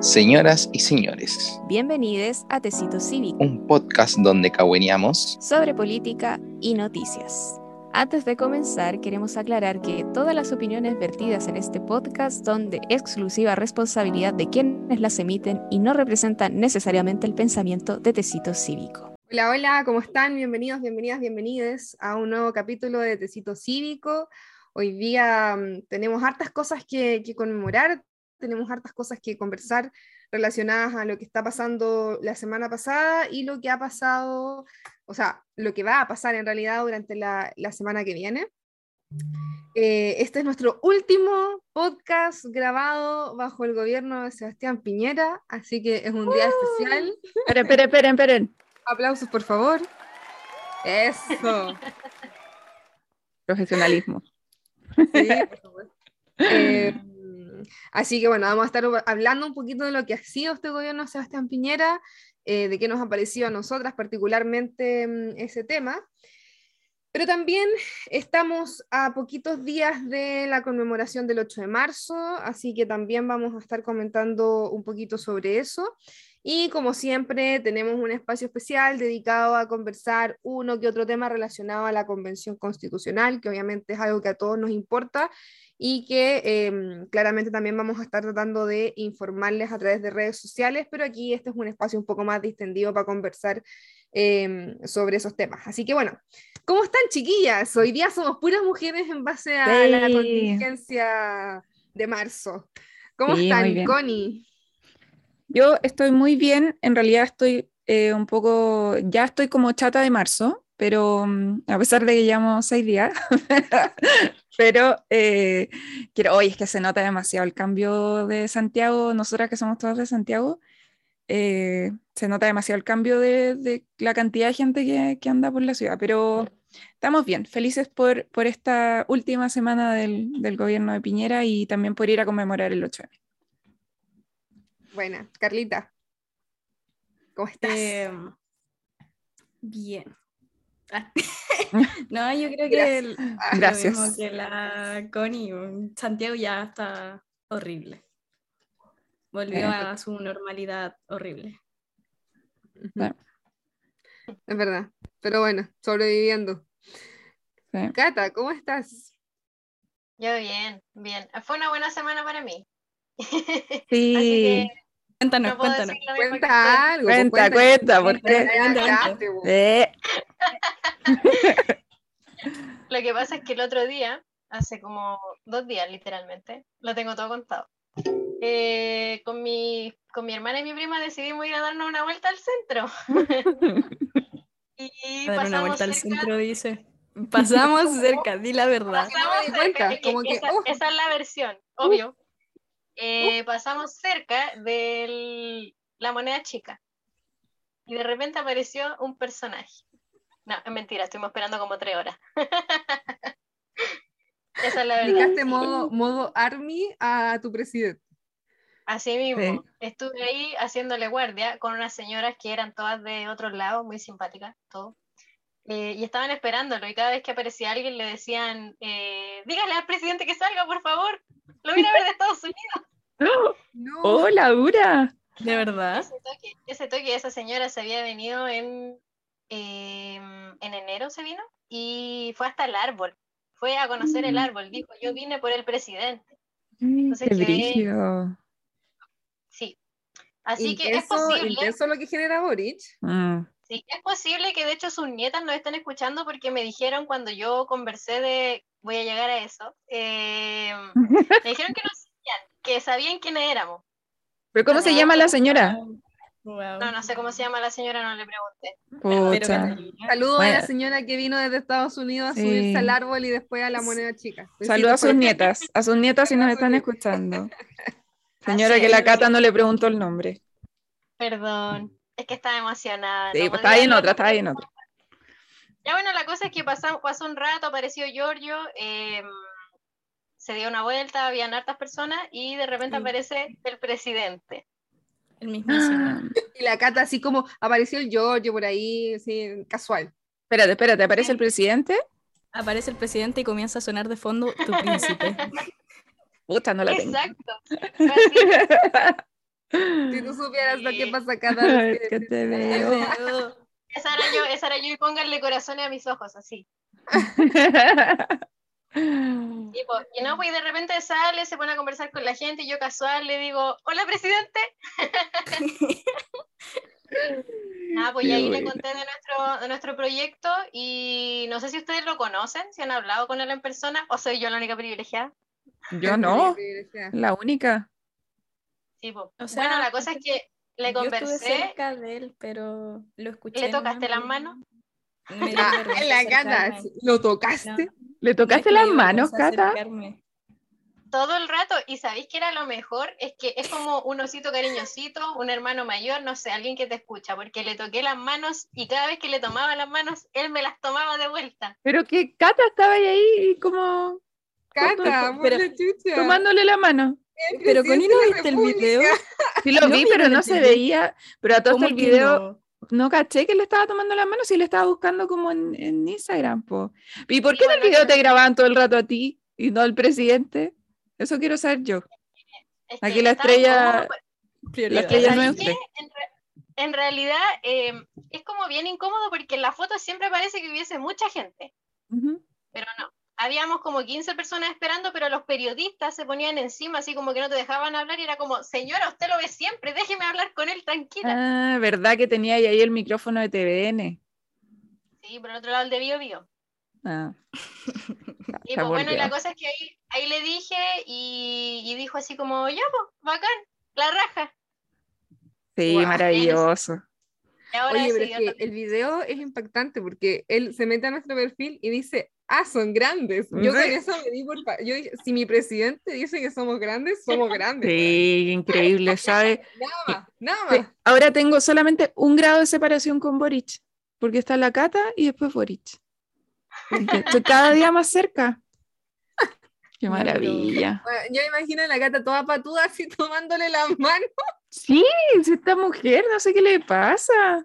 Señoras y señores, Bienvenidos a Tecito Cívico, un podcast donde cagüeneamos sobre política y noticias. Antes de comenzar, queremos aclarar que todas las opiniones vertidas en este podcast son de exclusiva responsabilidad de quienes las emiten y no representan necesariamente el pensamiento de Tecito Cívico. Hola, hola, ¿cómo están? Bienvenidos, bienvenidas, bienvenides a un nuevo capítulo de Tecito Cívico. Hoy día mm, tenemos hartas cosas que, que conmemorar, tenemos hartas cosas que conversar relacionadas a lo que está pasando la semana pasada y lo que ha pasado, o sea, lo que va a pasar en realidad durante la, la semana que viene. Eh, este es nuestro último podcast grabado bajo el gobierno de Sebastián Piñera, así que es un día especial. Esperen, esperen, esperen, esperen. Aplausos, por favor. Eso. Profesionalismo. Sí, por supuesto. Eh, así que bueno, vamos a estar hablando un poquito de lo que ha sido este gobierno de Sebastián Piñera, eh, de qué nos ha parecido a nosotras particularmente mm, ese tema. Pero también estamos a poquitos días de la conmemoración del 8 de marzo, así que también vamos a estar comentando un poquito sobre eso. Y como siempre, tenemos un espacio especial dedicado a conversar uno que otro tema relacionado a la Convención Constitucional, que obviamente es algo que a todos nos importa y que eh, claramente también vamos a estar tratando de informarles a través de redes sociales, pero aquí este es un espacio un poco más distendido para conversar eh, sobre esos temas. Así que bueno, ¿cómo están chiquillas? Hoy día somos puras mujeres en base a Sí. la contingencia de marzo. ¿Cómo Sí, están. Connie? Yo estoy muy bien, en realidad estoy eh, un poco, ya estoy como chata de marzo, pero mm, a pesar de que llevamos seis días, pero eh, quiero, oye, es que se nota demasiado el cambio de Santiago, nosotras que somos todas de Santiago, eh, se nota demasiado el cambio de, de la cantidad de gente que, que anda por la ciudad, pero estamos bien, felices por, por esta última semana del, del gobierno de Piñera y también por ir a conmemorar el 8M. Buena, Carlita. ¿Cómo estás? Em, bien. Ah, no, yo creo que el- lo Gracias. mismo que la Connie, Santiago ya está horrible. Volvió Eh. a su normalidad horrible. Es verdad, pero bueno, sobreviviendo. Sí. Cata, ¿cómo estás? Yo bien, bien. Fue una buena semana para mí. Sí. Así que Cuéntanos, no cuéntanos. Cuenta algo. Cuenta, cuenta, ¿por Ya qué? cuenta, cagaste, po. Eh, Lo que pasa es que el otro día, hace como dos días literalmente, lo tengo todo contado. eh, con, mi, con mi hermana y mi prima decidimos ir a darnos una vuelta al centro. y A dar una pasamos vuelta al cerca- centro, dice. Pasamos cerca, di la verdad. pasamos cerca, es que como que, esa, uh. esa es la versión, obvio. Eh, pasamos cerca de la moneda chica y de repente apareció un personaje. No, es mentira, estuvimos esperando como tres horas. esa es la verdad. Aplicaste modo, modo army a tu presidente. Así mismo, Sí. estuve ahí haciéndole guardia con unas señoras que eran todas de otros lados, muy simpáticas, todo. Eh, y estaban esperándolo, y cada vez que aparecía alguien le decían, eh, dígale al presidente que salga, por favor, lo vine a ver de Estados Unidos. No. ¡Oh, Laura! De verdad. Ese toque, ese toque, esa señora se había venido en, eh, en enero, se vino, y fue hasta el árbol, fue a conocer el Mm. árbol, dijo, yo vine por el presidente. ¡Qué Entonces quedé- brígido! Sí. Así que es Intenso, posible. intenso lo que genera Boric. Mm, Sí, es posible que de hecho sus nietas nos estén escuchando porque me dijeron cuando yo conversé de, voy a llegar a eso, eh, me dijeron que nos sabían, que sabían quiénes éramos. ¿Pero cómo se llama la señora? Wow. No, no sé cómo se llama la señora, no le pregunté. Catalina, Saludos a la Bueno. señora que vino desde Estados Unidos a Sí. subirse al árbol y después a la moneda chica. Saludos a sus nietas, a sus nietas si nos están escuchando. Señora Así que la. Cata no le preguntó el nombre. Perdón, es que estaba emocionada. Sí, no pues estaba ahí en otra, estaba ahí en otra. Ya bueno, la cosa es que pasó, pasó un rato, apareció Giorgio, eh, se dio una vuelta, habían hartas personas y de repente Sí. aparece el presidente. el mismísimo. Y la Cata así como apareció el Giorgio por ahí, así, casual. Espérate, espérate, ¿aparece el presidente? Aparece el presidente y comienza a sonar de fondo tu príncipe. Puta, no la tengo. Exacto. Fue así. si tú supieras lo que pasa cada vez que te veo. Esa era yo, esa era yo y pónganle corazones a mis ojos, así. Y, y no, pues de repente sale, se pone a conversar con la gente y yo casual le digo, hola presidente. Nada, pues y ahí le conté de nuestro, de nuestro proyecto y no sé si ustedes lo conocen, si han hablado con él en persona o soy yo la única privilegiada. Yo no, la única. Sí, po. O sea, bueno, la cosa es que le Yo estuve conversé, cerca de él, pero lo escuché. ¿le tocaste las manos? Me Ah, la acercarme. ¿lo tocaste? No, ¿Le tocaste las manos, Cata? acercarme. todo el rato y sabéis que era lo mejor, es que es como un osito cariñosito, un hermano mayor, no sé, alguien que te escucha, porque le toqué las manos y cada vez que le tomaba las manos, él me las tomaba de vuelta. Pero que Cata estaba ahí como Cata, Pero- tomándole la mano. El Pero Connie, ¿no viste el video? Sí lo No vi, pero no se veía. Pero a todo ¿Cómo el que video no? caché que le estaba tomando las manos y le estaba buscando como en, en Instagram, po. ¿Y por qué en el video te grababan todo el rato a ti y no al presidente? Eso quiero saber yo. Aquí la estrella- La estrella no es usted. En, re- en realidad eh, es como bien incómodo porque en la foto siempre parece que hubiese mucha gente, pero no. Habíamos como 15 personas esperando, pero los periodistas se ponían encima, así como que no te dejaban hablar y era como, señora, usted lo ve siempre, déjeme hablar con él tranquila. Ah, verdad que tenía ahí ahí el micrófono de TVN. Sí, por el otro lado el de Bio Bio. Ah. Y pues bueno, y la cosa es que ahí, ahí le dije y, y dijo así como, ya, pues, bacán, la raja. Sí, Guau. maravilloso. Y ahora Oye, es pero es que el video es impactante porque él se mete a nuestro perfil y dice, ah, son grandes. Yo con eso me di por... Yo dije, si mi presidente dice que somos grandes, somos grandes. Sí, increíble, ¿sabes? Nada más, nada más. Ahora tengo solamente un grado de separación con Boric, porque está la Cata y después Boric. Estoy cada día más cerca. Qué maravilla. Bueno, yo imagino a la gata toda patuda así tomándole la mano. Sí, esta mujer, no sé qué le pasa.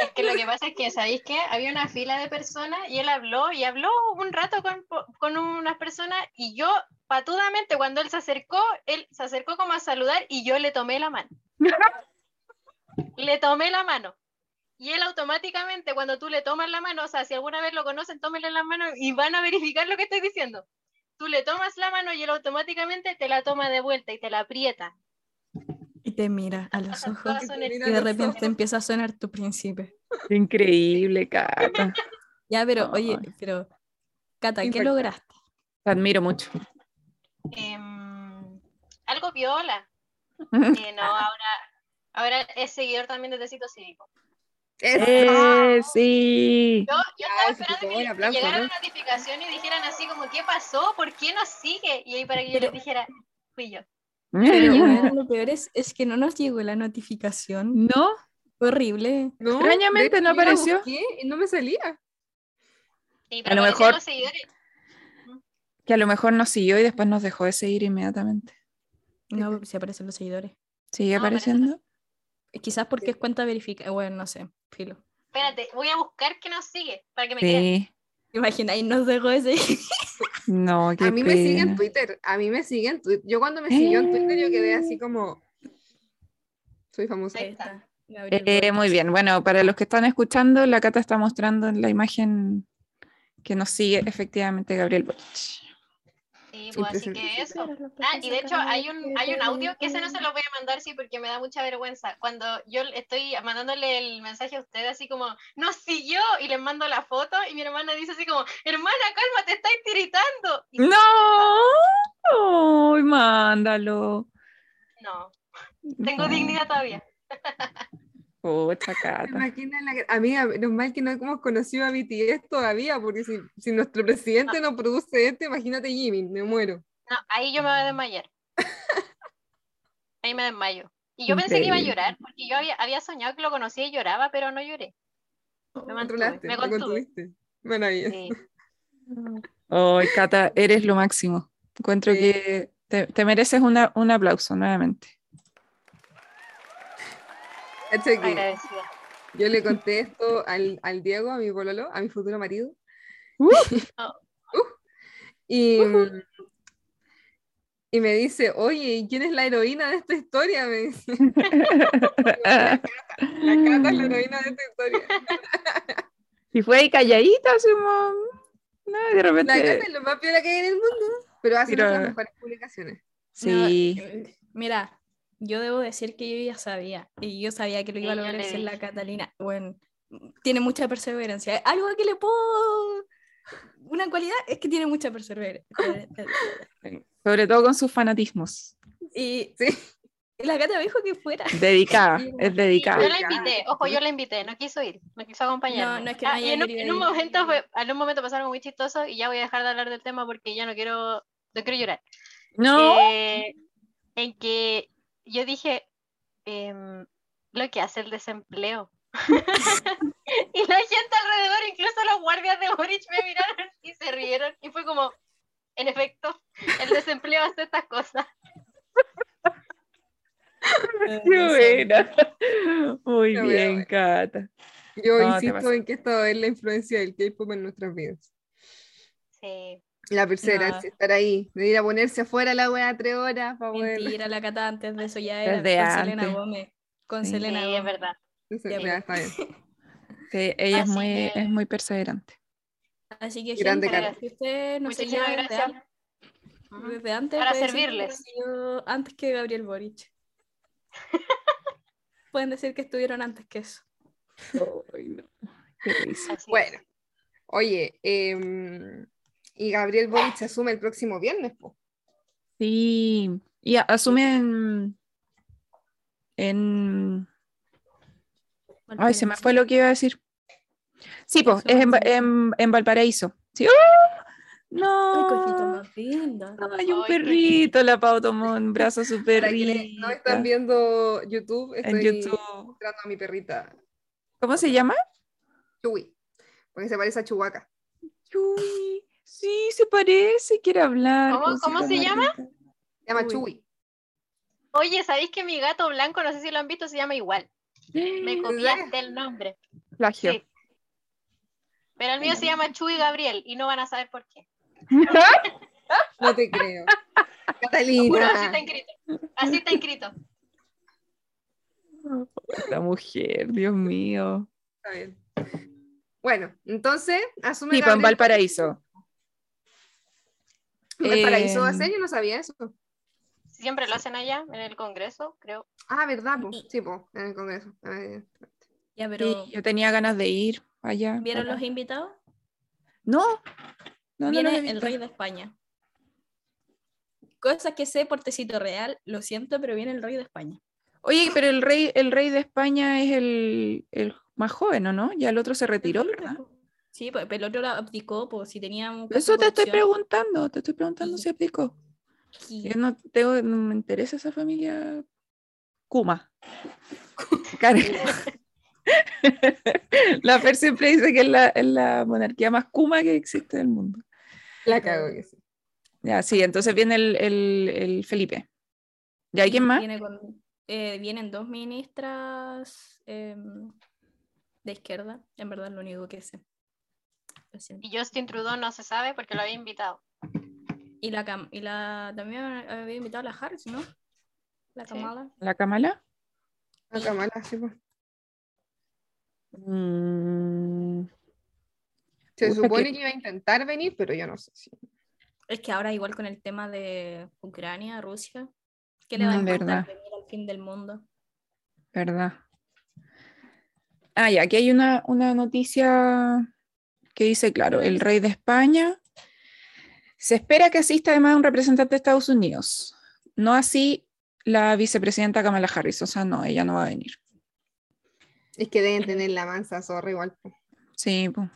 Es que lo que pasa es que, ¿sabéis qué? Había una fila de personas y él habló y habló un rato con, con unas personas y yo, patudamente, cuando él se acercó, él se acercó como a saludar y yo le tomé la mano. le tomé la mano. Y él automáticamente, cuando tú le tomas la mano, o sea, si alguna vez lo conocen, tómenle la mano y van a verificar lo que estoy diciendo. Tú le tomas la mano y él automáticamente te la toma de vuelta y te la aprieta. Y te mira a los ojos. Y de repente ojos. empieza a sonar tu príncipe. Increíble, Cata. Ya, pero, oye, pero, Cata, ¿qué lograste? Te admiro mucho. Em, algo viola. Eh, no, ahora, ahora es seguidor también de Tecito Cívico. Eh, sí. Yo, yo estaba esperando que aplauso, llegara ¿no? una notificación y dijeran así como, ¿qué pasó? ¿Por qué nos sigue? Y ahí para que yo les dijera, fui yo. Pero bueno, lo peor es, es que no nos llegó la notificación. ¿No? Fue horrible. No, Extrañamente no apareció. busqué y no me salía. Sí, A pero lo aparecían mejor- los seguidores. Que a lo mejor nos siguió y después nos dejó de seguir inmediatamente. No, si aparecen los seguidores. ¿Sigue No, apareciendo? Quizás porque es cuenta verificada. Bueno, no sé, filo. Espérate, voy a buscar que nos sigue para que me. Sí. Imagináis, nos dejó de seguir. No, qué A mí me sigue en. Twitter. A mí me sigue en Twitter. Yo cuando me siguió en Twitter, yo quedé así como. Soy famosa. Ahí está. Eh, muy bien, bueno, para los que están escuchando, la Cata está mostrando en la imagen que nos sigue efectivamente Gabriel Boric. Sí, Sí, pues así que eso. Ah, y de hecho hay un, hay un audio que ese no se lo voy a mandar, sí, porque me da mucha vergüenza. Cuando yo estoy mandándole el mensaje a ustedes así como, nos siguió, y les mando la foto, y mi hermana dice así como, hermana, calma, te estáis tiritando. Y ¡No! ¡Ay, mándalo! no, tengo No. dignidad todavía. Pucha, Cata. Imagina la- Amiga, menos mal que no hemos conocido a BTS todavía, porque si, si nuestro presidente no produce esto, imagínate Jimmy, me muero. No, ahí yo me voy a desmayar. Ahí me desmayo. Y yo pensé que iba a llorar, porque yo había, había soñado que lo conocía y lloraba, pero no lloré. Me mantuve, Controlaste, me contuviste. Maravilloso. Sí. Ay, Cata, eres lo máximo. Encuentro Sí. que te, te mereces una- un aplauso nuevamente. Cacha que Agradecida. yo le conté esto al, al Diego, a mi pololo, a mi futuro marido. Uh. Oh. Uh. y, y me dice, oye, ¿y quién es la heroína de esta historia? Me dice. La Cata es la heroína de esta historia. Y fue ahí calladita, así como, no, de La repente. Cata es lo más piola que hay en el mundo, pero hace Pero- las mejores publicaciones. Sí. No, eh, mira, yo debo decir que yo ya sabía, y yo sabía que lo iba a yo lograr ser la. Catalina. Bueno, tiene mucha perseverancia. Algo que le puedo... Una cualidad es que tiene mucha perseverancia. Sobre todo con sus fanatismos. Y Sí. la Cata me dijo que fuera. Dedicada, Sí, es Yo dedicada. la invité, ojo, yo la invité, no quiso ir, no quiso acompañarme. No, no es que no Ah, en un, en un ir. momento fue, en un momento pasó algo muy chistoso y ya voy a dejar de hablar del tema porque ya no quiero, no quiero llorar. No, Eh, en que yo dije em, lo que hace el desempleo. y la gente alrededor, incluso los guardias de Boric me miraron y se rieron y fue como, en efecto, el desempleo hace estas cosas. Qué buena. Muy Qué bien, buena. Cata. Yo No, insisto en que esto es la influencia del K-pop en nuestras vidas. Sí. La perseverancia, estar ahí, de ir a ponerse afuera la wea tres horas para poder. Mentira, la Cata antes de eso ya era Desde con Selena antes. Gómez. Con Sí. Selena Sí, es Gómez. verdad. Ya, ya, está bien. Sí, ella es muy, que- es muy perseverante. Así que, Grande gente, Cata. si usted no Muchísimas seguía desde, gracias. an- desde antes, Para que servirles. siguió antes que Gabriel Boric. Pueden decir que estuvieron antes que eso. Ay, no. Qué. Bueno, oye, em, y Gabriel Boric se asume el próximo viernes, po. Sí, y a- asumen en... Ay, se me fue lo que iba a decir. Sí, pues, es en, en- en Valparaíso. Sí. ¡Ah! Ay, cosita No, hay un perrito, la Pau tomó un brazo perrito. no están viendo YouTube, en estoy YouTube. mostrando a mi perrita ¿Cómo se llama? Chewy, porque se parece a Chewbacca. Chuy. Sí, se parece, quiere hablar. ¿Cómo- se llama? Se llama. Chewy. Oye, ¿sabéis que mi gato blanco, no sé si lo han visto, se llama igual? Me copiaste el nombre. Plagio. Sí. Pero el mío se llama Chuy Gabriel y no van a saber por qué. No te creo. Juro, así Catalina. está inscrito. Así está inscrito. La mujer, Dios mío. Está bien. Bueno, entonces, asume Sí, pues en Gabriel- Valparaíso. A Eh, ser, yo no sabía eso. Siempre lo hacen allá, en el Congreso, creo. Ah, ¿verdad? po? Sí, en el Congreso. Eh, Ya, pero Sí, yo tenía ganas de ir allá. ¿vieron los invitados? No, no, no Viene el rey de España. Cosas que sé por tecito real, lo siento, pero viene el rey de España. Oye, pero el rey, el rey de España es el, el más joven, ¿o no? Ya el otro se retiró, ¿verdad? Sí, pues el otro lo abdicó, pues si tenía Eso de te estoy preguntando, te estoy preguntando Sí. si aplicó. Sí. Yo no, tengo, no me interesa esa familia Kuma. Karen. la Fer siempre dice que es la, es la monarquía más Kuma que existe en el mundo. La cago que sí. Ya, sí, entonces viene el, el, el Felipe. ¿Y hay quién más? Viene con- eh, vienen dos ministras em, de izquierda, en verdad lo único que sé. Siento. Y Justin Trudeau no se sabe porque lo había invitado. Y la, Cam- y la también había invitado a la Harris, ¿no? La Sí. Kamala. ¿La Kamala? La Kamala, sí, pues. Mm, Se supone que- que... iba a intentar venir, pero yo no sé si. Es que ahora igual con el tema de Ucrania, Rusia, ¿qué le va a Mm, importar verdad. venir al fin del mundo? ¿Verdad? Ah, ya, aquí hay una, una noticia que dice, claro, el rey de España se espera que asista además un representante de Estados Unidos. No así la vicepresidenta Kamala Harris, o sea, no, ella no va a venir. Es que deben tener la mansa zorra igual. Sí, pues.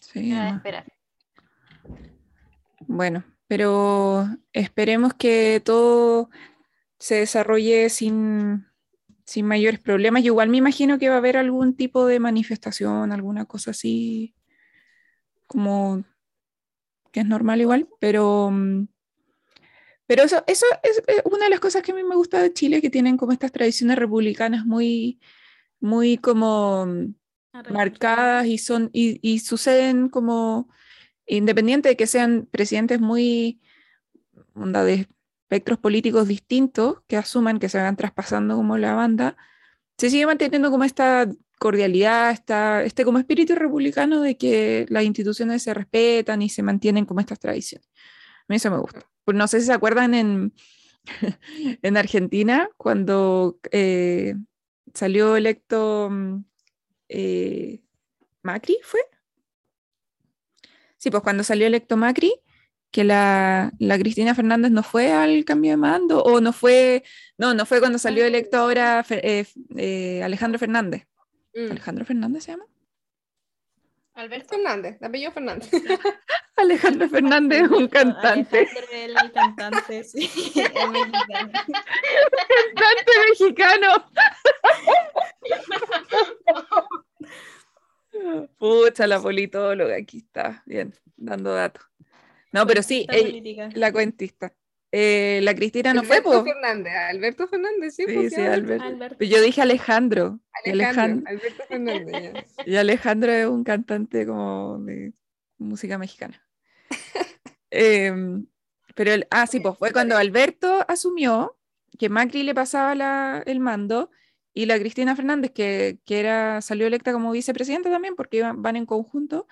Sí. Bueno, pero esperemos que todo se desarrolle sin, sin mayores problemas. Yo igual me imagino que va a haber algún tipo de manifestación, alguna cosa así, como que es normal igual, pero, mm, pero eso, eso es una de las cosas que a mí me gusta de Chile, que tienen como estas tradiciones republicanas muy, muy como mm, marcadas y son y, y suceden como independiente de que sean presidentes muy onda espectros políticos distintos que asuman que se van traspasando como la banda, se sigue manteniendo como esta cordialidad, esta, este como espíritu republicano de que las instituciones se respetan y se mantienen como estas tradiciones. A mí eso me gusta. Pues no sé si se acuerdan en, en Argentina cuando eh, salió electo mm, eh, Macri, ¿fue? Sí, pues cuando salió electo Macri, que la, la, Cristina Fernández no fue al cambio de mando, o no fue, no, no fue cuando salió electo ahora eh, eh, Alejandro Fernández. Mm. ¿Alejandro Fernández se llama? Alberto. Fernández, de apellido Fernández. Alejandro Fernández es un cantante. Alejandro el cantante, sí. el mexicano. Cantante mexicano. Pucha, la politóloga, aquí está, bien, dando datos. No, pero sí, ella- la cuentista. Eh, la Cristina no fue, Alberto. Fernández, Alberto Fernández, sí, Sí, pues, sí, Alberto. Alberto. Pero Yo dije Alejandro. Alejandro, Alejandro, Alberto Fernández. ya. y Alejandro es un cantante como de música mexicana. Em, pero, el, ah, sí, pues fue cuando Alberto asumió que Macri le pasaba la- el mando y la Cristina Fernández, que, que era, salió electa como vicepresidenta también, porque iban- van en conjunto,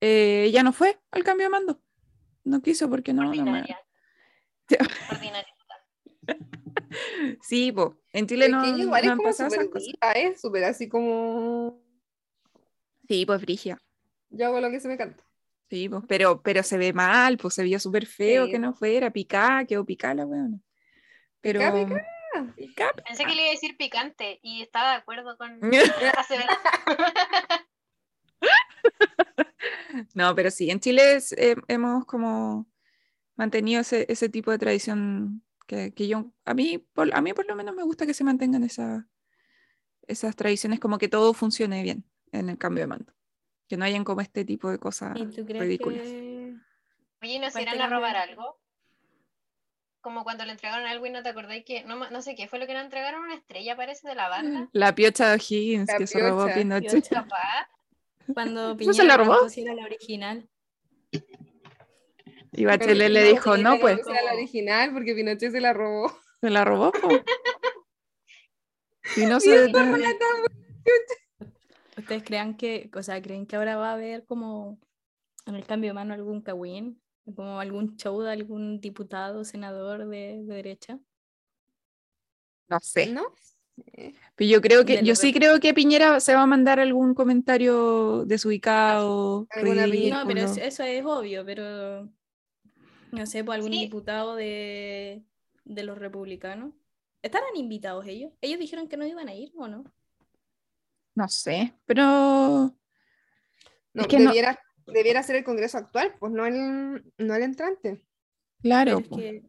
eh, ya no fue al cambio de mando. No quiso porque no. no. Sí. Pues en Chile Es no, que ella igual no es han como pasado esas cosas. es súper así como... Sí, pues Frigia. Yo hago lo que se me canta. Sí, pues, pero, pero se ve mal, pues se vio súper feo Sí. que no fuera, picá, quedó picá la weona. Pero. Picá, picá. Picá, Pensé que le iba a decir picante y estaba de acuerdo con No, pero sí, en Chile es- eh, hemos como mantenido ese, ese tipo de tradición que, que yo, a mí, por, a mí por lo menos me gusta que se mantengan esa- esas tradiciones, como que todo funcione bien en el cambio de mando. Que no hayan como este tipo de cosas ¿Y tú crees ridículas. que Oye, ¿y ¿nos irán a robar algo? Como cuando le entregaron algo y no te acordáis que, no, no sé qué, fue lo que le entregaron una estrella, parece, de la banda. La piocha de O'Higgins La que se robó. Pinochet. Piocha. Cuando ¿Eso Piñera se la robó? preguntó si era la original? Y Bachelet le no, dijo, no, pues, era la original porque Pinochet se la robó. se la robó. Y no se. ¿Ustedes crean que, o sea, creen que ahora va a haber como en el cambio de mano algún cagüín? Como algún show de algún diputado, senador de, de derecha? No sé. ¿No? Pero yo creo que, yo sí creo que Piñera se va a mandar algún comentario desubicado, ridículo. No, pero es- eso es obvio, pero no sé, por algún Sí. diputado de, de los republicanos. ¿Estarán invitados ellos? Ellos dijeron que no iban a ir, ¿o no? No sé, pero No, Es que no- debiera, debiera ser el Congreso actual, pues no el, no el entrante. claro. Pero, es po. que-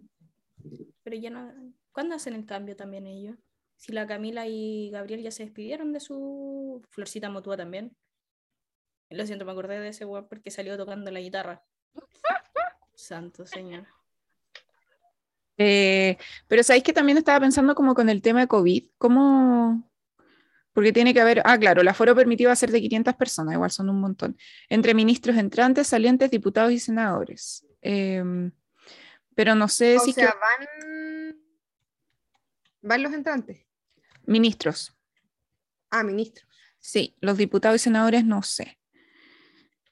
pero ya no. ¿Cuándo hacen el cambio también ellos? Si la Camila y Gabriel ya se despidieron de su. Florcita Motúa también. Lo siento, me acordé de ese weón porque salió tocando la guitarra. Santo señor. Eh, pero sabéis que también estaba pensando como con el tema de COVID, ¿cómo? Porque tiene que haber, ah, claro, el aforo permitido va a ser de 500 personas, igual son un montón, entre ministros entrantes, salientes, diputados y senadores. Em, pero no sé O si sea, que- van, van los entrantes. ministros, Ah, ministros. sí, los diputados y senadores no sé.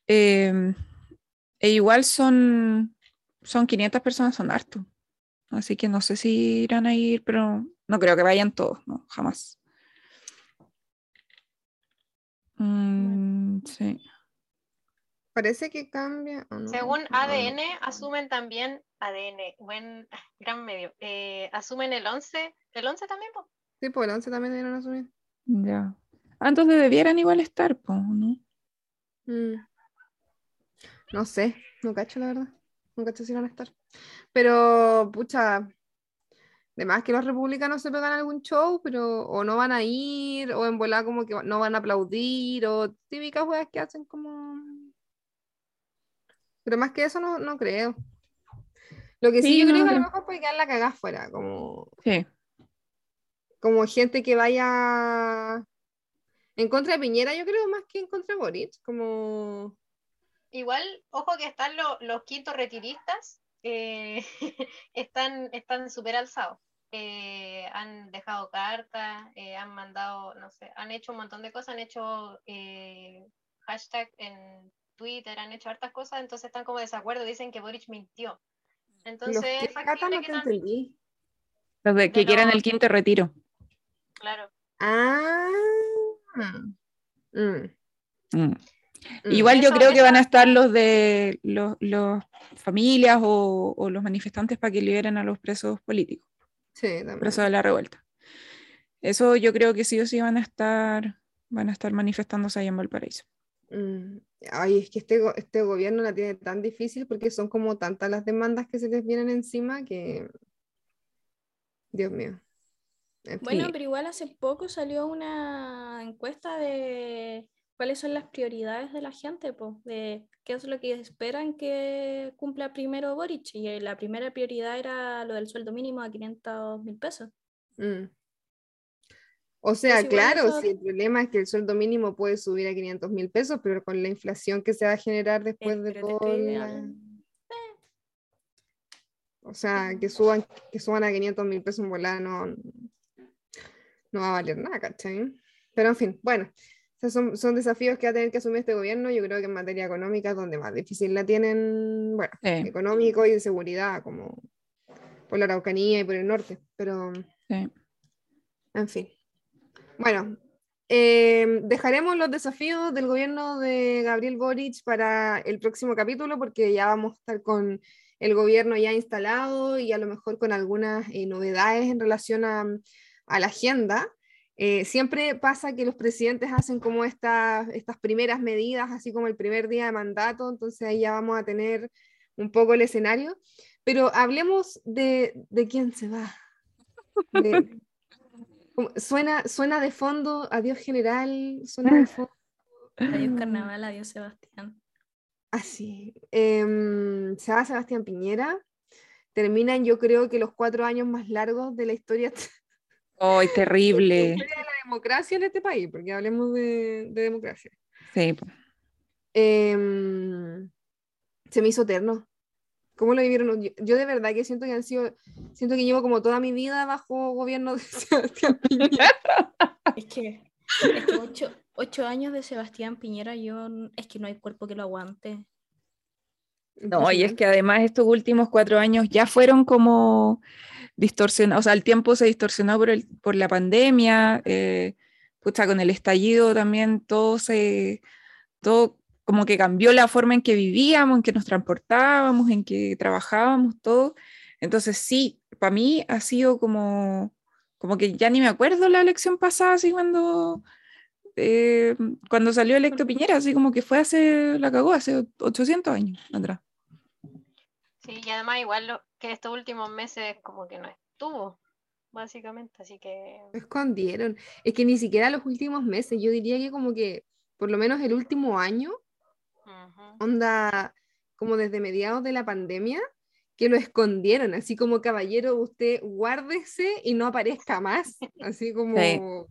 Em, e igual son, son 500 personas, son harto. Así que no sé si irán a ir, pero no creo que vayan todos, no, jamás. Mm, sí. Parece que cambia. ¿o no? Según No, no. ADN, asumen también, ADN, buen, gran medio, eh, asumen el 11, el 11 también, po? Sí, por el 11 también debieron asumir. Ya. Ah, entonces debieran igual estar, po, ¿no? Mm. No sé, no cacho la verdad. No cacho si van a estar. Pero, pucha, además que los republicanos se pegan algún show, pero o no van a ir, o en volada como que no van a aplaudir, o típicas weas que hacen como. Pero más que eso no, no creo. Lo que sí, Sí, yo no, creo que a lo mejor puede quedar la cagada fuera, como, Sí. como gente que vaya en contra de Piñera, yo creo más que en contra de Boric, como Igual, ojo que están lo- los quintos retiristas, eh, están están súper alzados. Eh, han dejado cartas, eh, han mandado, no sé, han hecho un montón de cosas, han hecho eh, hashtag en Twitter, han hecho hartas cosas, entonces están como de desacuerdo, dicen que Boric mintió. Los Entonces, que es Cata, factible no que te tam- entendí. Los de que Pero- quieren el quinto retiro. claro. Ah. Mm, Mm. Mm. Igual yo creo que van a estar los de los, los familias o, o los manifestantes para que liberen a los presos políticos, Sí, también. presos de la revuelta. Eso yo creo que sí o sí van a estar, van a estar manifestándose ahí en Valparaíso. Mm, Ay, es que este, este gobierno la tiene tan difícil porque son como tantas las demandas que se les vienen encima que... Dios mío. En fin. Bueno, pero igual hace poco salió una encuesta de cuáles son las prioridades de la gente, pues, de qué es lo que esperan que cumpla primero Boric. Y eh, la primera prioridad era lo del sueldo mínimo a 500 mil pesos. Mm. O sea, Pues claro, eso- sí, el problema es que el sueldo mínimo puede subir a 500 mil pesos, pero con la inflación que se va a generar después de pero te todo la- hablando- O sea, que suban, que suban a 500 mil pesos en volada no, no va a valer nada, ¿cachai? Pero en fin, bueno, esos son, son desafíos que va a tener que asumir este gobierno. Yo creo que en materia económica es donde más difícil la tienen, bueno, Sí. económico y de seguridad, como por la Araucanía y por el norte. Pero, Sí. en fin. Bueno, eh, dejaremos los desafíos del gobierno de Gabriel Boric para el próximo capítulo porque ya vamos a estar con el gobierno ya instalado y a lo mejor con algunas eh, novedades en relación a, a la agenda. Eh, siempre pasa que los presidentes hacen como estas, estas primeras medidas, así como el primer día de mandato, entonces ahí ya vamos a tener un poco el escenario. Pero hablemos de, de quién se va. De- suena, suena de fondo, adiós general, suena de fondo. Adiós carnaval, adiós Sebastián. Así. em, se va Sebastián Piñera. Terminan, yo creo que los cuatro años más largos de la historia, ¡Ay, terrible! historia de la democracia en este país, porque hablemos de, de democracia. Sí. Em, se me hizo eterno. ¿Cómo lo vivieron? Yo, yo de verdad que siento que han sido, siento que llevo como toda mi vida bajo gobierno de Sebastián Piñera. Es que, es que ocho, ocho años de Sebastián Piñera, yo es que no hay cuerpo que lo aguante. No, y es que además estos últimos cuatro años ya fueron como distorsionados, o sea, el tiempo se distorsionó por, el, por la pandemia, eh, pucha, con el estallido también todo se, todo como que cambió la forma en que vivíamos, en que nos transportábamos, en que trabajábamos, todo. Entonces sí, para mí ha sido como, como que ya ni me acuerdo la elección pasada, así cuando, eh, cuando salió electo Piñera, así como que fue hace, la cagó, hace 800 años atrás. Sí, y además igual lo, que estos últimos meses como que no estuvo, básicamente, así que Lo escondieron. Es que ni siquiera los últimos meses, yo diría que como que por lo menos el último año, ujú. onda como desde mediados de la pandemia, que lo escondieron, así como caballero, usted guárdese y no aparezca más, así como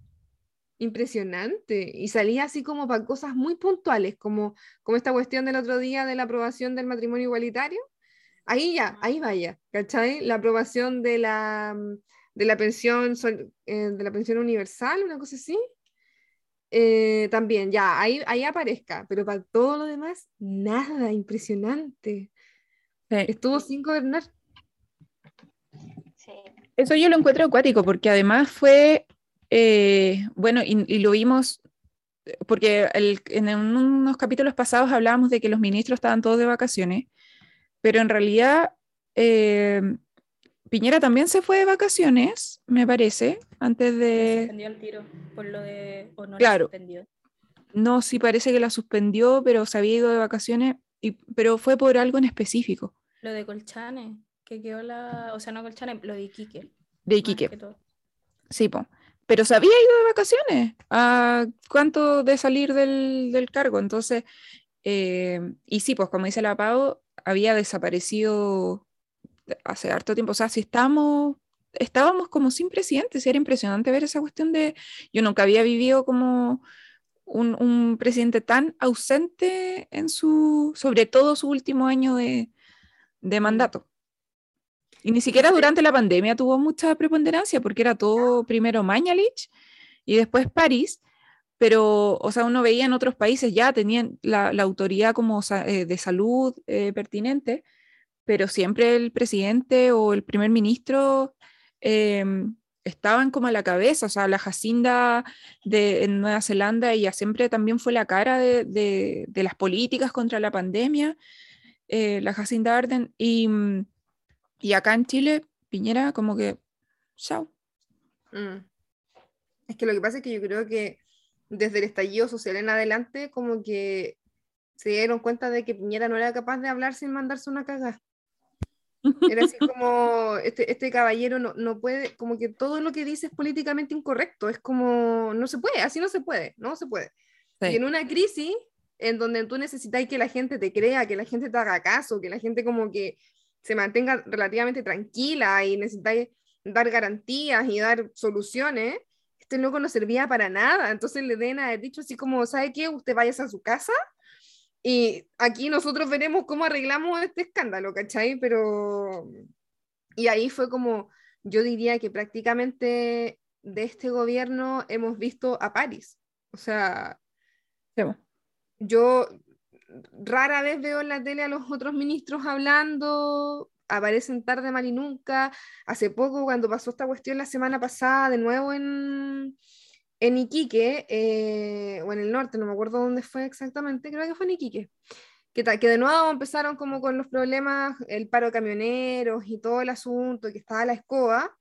impresionante. Y salía así como para cosas muy puntuales, como, como esta cuestión del otro día de la aprobación del matrimonio igualitario. Ahí ya, ahí vaya, ¿cachai? La aprobación de la, de la pensión, eh, de la pensión universal, una cosa así. Eh, también, ya, ahí, ahí aparezca, pero para todo lo demás, nada, impresionante. Sí. Estuvo sin gobernar. Sí. Eso yo lo encuentro acuático, porque además fue, eh, bueno, y, y lo vimos, eh, porque el- en unos capítulos pasados hablábamos de que los ministros estaban todos de vacaciones, pero en realidad eh, Piñera también se fue de vacaciones, me parece, antes de... suspendió el tiro por lo de. O no Claro. suspendió. No, sí parece que la suspendió, pero se había ido de vacaciones, y, pero fue por algo en específico, Lo de Colchane, que quedó la. O sea, no Colchane, lo de Iquique. de Iquique. Sí, po. Pero se había ido de vacaciones. ¿A cuánto de salir del, del cargo? Entonces, eh, y sí, pues como dice la Pau, había desaparecido hace harto tiempo. O sea, si estábamos, estábamos como sin presidente, sí, era impresionante ver esa cuestión de. Yo nunca había vivido como un, un presidente tan ausente en su, sobre todo su último año de, de mandato. Y ni siquiera durante la pandemia tuvo mucha preponderancia, porque era todo primero Mañalich y después París, pero, o sea, uno veía en otros países ya tenían la, la autoridad como eh, de salud eh, pertinente, pero siempre el presidente o el primer ministro em, estaban como a la cabeza, o sea, la Jacinda de en Nueva Zelanda, ella siempre también fue la cara de, de, de las políticas contra la pandemia, eh, la Jacinda Arden, y, y acá en Chile, Piñera como que, chao. Mm. Es que lo que pasa es que yo creo que desde el estallido social en adelante, como que se dieron cuenta de que Piñera no era capaz de hablar sin mandarse una cagada. Era así como, este, este caballero no, no, puede, como que todo lo que dice es políticamente incorrecto, es como, no se puede, así no se puede, no se puede. Sí. Y en una crisis en donde tú necesitas que la gente te crea, que la gente te haga caso, que la gente como que se mantenga relativamente tranquila y necesitáis dar garantías y dar soluciones, este loco no servía para nada. Entonces le den a dicho así como, ¿sabe qué? Usted vaya a su casa y aquí nosotros veremos cómo arreglamos este escándalo, ¿cachai? Pero... Y ahí fue como, yo diría que prácticamente de este gobierno hemos visto a París. O sea, Sí. yo rara vez veo en la tele a los otros ministros hablando, aparecen tarde, mal y nunca. Hace poco, cuando pasó esta cuestión la semana pasada, de nuevo en, en Iquique, eh, o en el norte, no me acuerdo dónde fue exactamente, creo que fue en Iquique, que, que de nuevo empezaron como con los problemas, el paro de camioneros y todo el asunto, que estaba la escoba.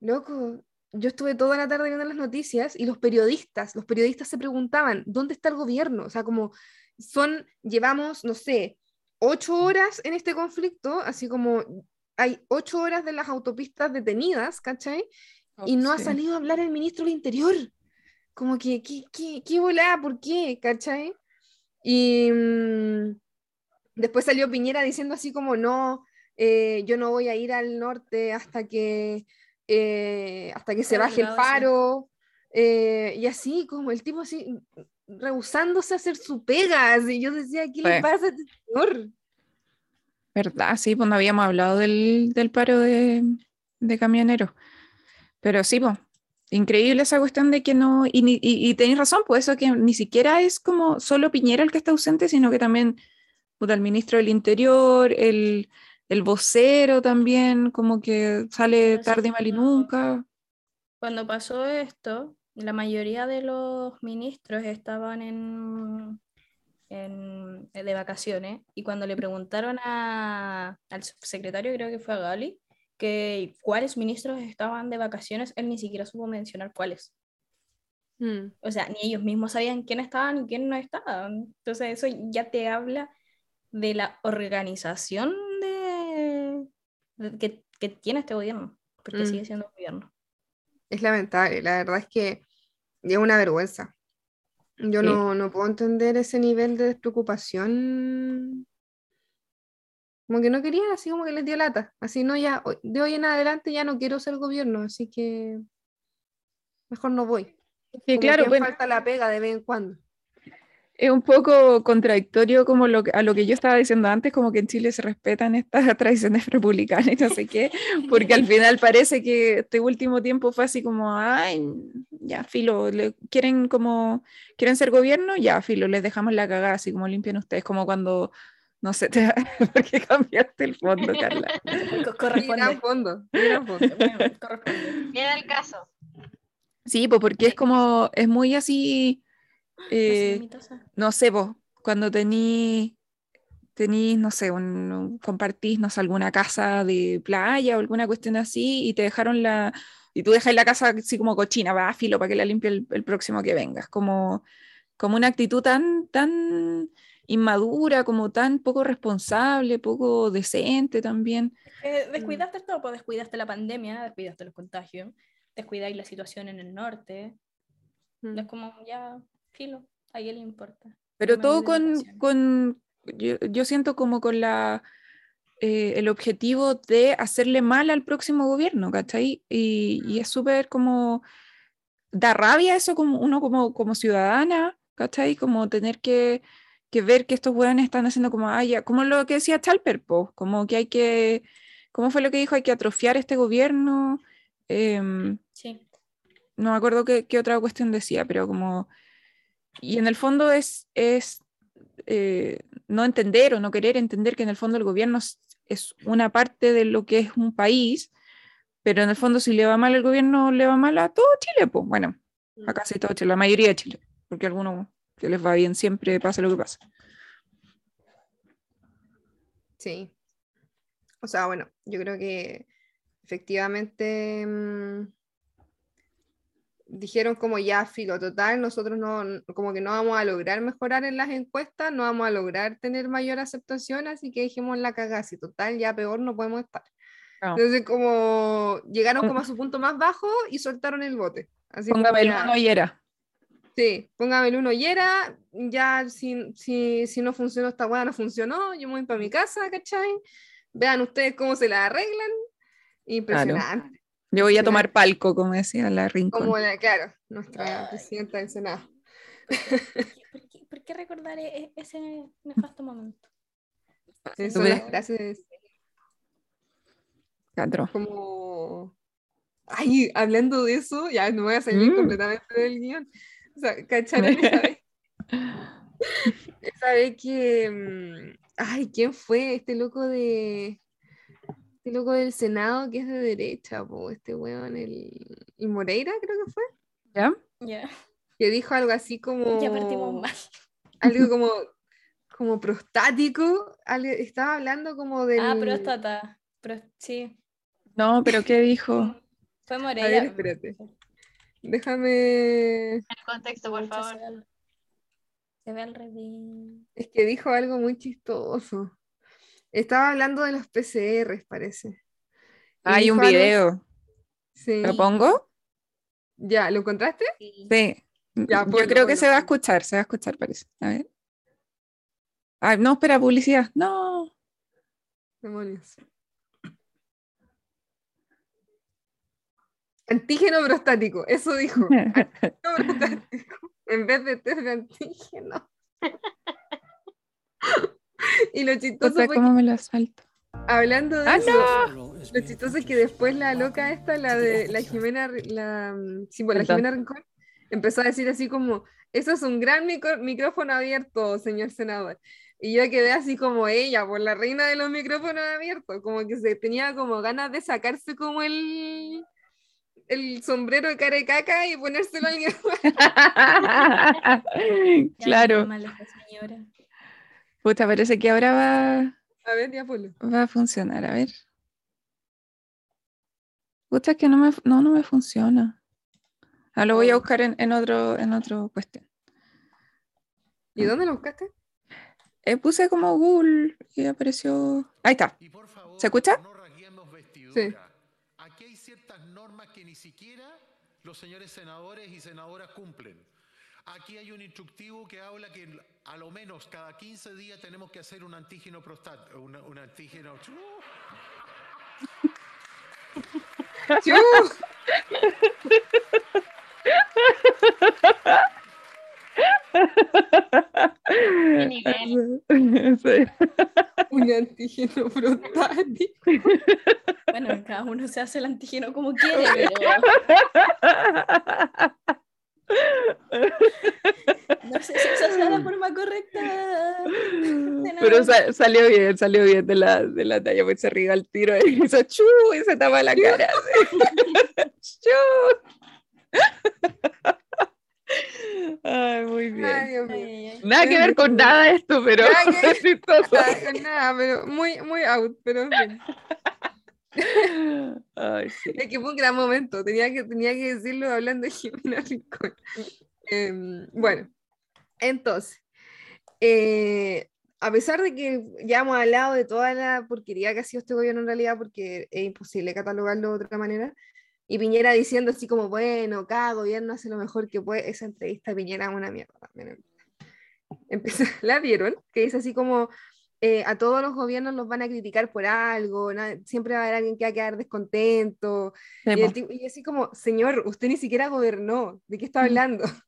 Loco, yo estuve toda la tarde viendo las noticias y los periodistas, los periodistas se preguntaban, ¿dónde está el gobierno? O sea, como son, llevamos, no sé, ocho horas en este conflicto, así como hay ocho horas de las autopistas detenidas, ¿cachai? y no ha Sí. salido a hablar el ministro del Interior. Como que, ¿qué, qué, qué volada? ¿Por qué? ¿Cachai? Y mm, después salió Piñera diciendo así como, no, eh, yo no voy a ir al norte hasta que, eh, hasta que se baje el paro. eh, y así, como el tipo así, rehusándose a hacer su pega. Así, yo decía, ¿qué le pasa a este señor? ¿Verdad? Sí, pues no habíamos hablado del, del paro de, de camioneros. Pero sí, pues, increíble esa cuestión de que no, y, y, y tenéis razón, pues eso que ni siquiera es como solo Piñera el que está ausente, sino que también puta, el ministro del Interior, el, el vocero también, como que sale tarde y mal y nunca. Cuando pasó esto, la mayoría de los ministros estaban en, en- de vacaciones y cuando le preguntaron a- al subsecretario, creo que fue a Gali, que cuáles ministros estaban de vacaciones, él ni siquiera supo mencionar cuáles. Mm, O sea, ni ellos mismos sabían quién estaban y quién no estaban. Entonces eso ya te habla de la organización de, de- que, que tiene este gobierno, porque Mm. sigue siendo un gobierno. Es lamentable, la verdad es que es una vergüenza. Yo Sí. no, no puedo entender ese nivel de despreocupación. Como que no querían, así como que les dio lata. Así no, ya, de hoy en adelante ya no quiero ser gobierno, así que mejor no voy. Sí, claro, bueno, falta la pega de vez en cuando. Es un poco contradictorio como lo, que- a lo que yo estaba diciendo antes, como que en Chile se respetan estas tradiciones republicanas y no sé qué, porque al final parece que este último tiempo fue así como, ay, ya, filo, le- quieren como, quieren ser gobierno, ya, filo, les dejamos la cagada, así como limpian ustedes, como cuando, no sé, te, ¿por qué cambiaste el fondo, Carla? Corresponde. fondo, gran fondo. Bueno, corresponde. Viene el caso. Sí, pues porque es como, es muy así, eh, no sé, vos, cuando tení, tenís, no sé, un, un- compartís, no sé, alguna casa de playa o alguna cuestión así y te dejaron la, y tú dejas la casa así como cochina, va, filo, para que la limpie el, el próximo que vengas, como, como una actitud tan, tan inmadura, como tan poco responsable, poco decente también. Eh, descuidaste todo, pues descuidaste la pandemia, descuidaste los contagios, descuidáis la situación en el norte. Mm. Es como ya, filo, a le importa. Pero todo con, con yo, yo siento como con la, eh, el objetivo de hacerle mal al próximo gobierno, ¿cachai? Y, y es súper como, da rabia eso como uno como, como ciudadana, ¿cachai? Como tener que, que ver que estos hueones están haciendo como, ah, ya, como lo que decía Chalper, po, como que hay que, ¿cómo fue lo que dijo? Hay que atrofiar este gobierno. Em, Sí. no me acuerdo qué, qué otra cuestión decía, pero como... Y en el fondo es, es eh, no entender o no querer entender que en el fondo el gobierno es, es una parte de lo que es un país, pero en el fondo si le va mal el gobierno, le va mal a todo Chile, pues bueno, a casi todo Chile, la mayoría de Chile, porque a algunos que les va bien siempre pasa lo que pasa. Sí. O sea, bueno, yo creo que efectivamente mm, dijeron como ya, filo, total, nosotros no, como que no vamos a lograr mejorar en las encuestas, no vamos a lograr tener mayor aceptación, así que dijimos la cagada, si total, ya peor no podemos estar. Claro. Entonces como llegaron como a su punto más bajo y soltaron el bote. Así Póngame el uno y era. Sí, póngame el uno y era, ya si, si, si no funcionó esta weá, no funcionó, yo me voy para mi casa, ¿cachai? Vean ustedes cómo se la arreglan. Impresionante. Yo voy a tomar palco, como decía la Rincón. Como la, claro, nuestra presidenta del Senado. ¿Por qué, por qué recordar e- e- ese nefasto momento? Tú son las frases Catro. como... Ay, hablando de eso, ya no voy a salir Mm. completamente del guion. O sea, ¿cacharon esa vez? Esa vez que... mm, Ay, ¿quién fue este loco de... Este loco del Senado que es de derecha, po, este weón, el, el Moreira creo que fue, ¿Ya? Ya, que dijo algo así como... ya partimos mal. Algo como, como prostático, algo- estaba hablando como del... Ah, próstata. Pro- sí, No, pero ¿qué dijo? fue A ver, Moreira. espérate. Déjame... El contexto, por favor. Se ve al, se ve al revés. Es que dijo algo muy chistoso. Estaba hablando de los PCRs, parece. Hay un video. Sí. ¿Lo pongo? Ya, ¿lo encontraste? Sí. Sí. Ya, Yo ponlo, creo que se va a escuchar, se va a escuchar, parece. A ver. Ay, no, espera, publicidad. No. Demonios. Antígeno prostático, eso dijo. Antígeno prostático. En vez de test de antígeno. y lo chistoso fue ¿Cómo que, me lo salto? hablando de ¡Ah, eso, no! lo chistoso es que después la loca esta, la de la Jimena, la, mm, sí, pues, la Rincón. Jimena Rincón, empezó a decir así como, eso es un gran micro- micrófono abierto, señor senador. Y yo quedé así como ella, por la reina de los micrófonos abiertos, como que se tenía como ganas de sacarse como el, el sombrero de cara de caca y ponérselo a alguien claro. qué mal esta señora. Puta, parece que ahora va, A ver, ya va a funcionar. A ver. Puta, es que no me, no, no me funciona. Ah, lo voy a Oh. buscar en, en otro, en otro cuestión. ¿Y dónde lo buscaste? Eh, puse como Google y apareció. Ahí está. Y por favor, ¿Se escucha? No. Sí. Aquí hay ciertas normas que ni siquiera los señores senadores y senadoras cumplen. Aquí hay un instructivo que habla que a lo menos cada 15 días tenemos que hacer un antígeno prostático. Un, un antígeno. Un antígeno prostático. Bueno, cada uno se hace el antígeno como quiere, pero no sé si esa sea la forma correcta. Pero sa- salió bien, salió bien de la, de la talla, pues se ríe al tiro y hizo chu y se tapa la cara. Chu. Ay, muy bien. Ay, Dios mío. Nada que ver con nada esto, pero Nada que es nada, pero muy, muy out, pero en fin. Ay, sí. Es que fue un gran momento, tenía que, tenía que decirlo hablando de Jimena Rincón. Em, bueno, entonces, eh, a pesar de que ya hemos hablado de toda la porquería que ha sido este gobierno en realidad, porque es imposible catalogarlo de otra manera, y Piñera diciendo así como, bueno, cada gobierno hace lo mejor que puede, esa entrevista a Piñera es una mierda también. Empezó, ¿La vieron? Que dice así como, eh, a todos los gobiernos los van a criticar por algo, siempre va a haber alguien que va a quedar descontento, Sí, y, tipo- y así como, señor, usted ni siquiera gobernó, ¿de qué está Mm. hablando?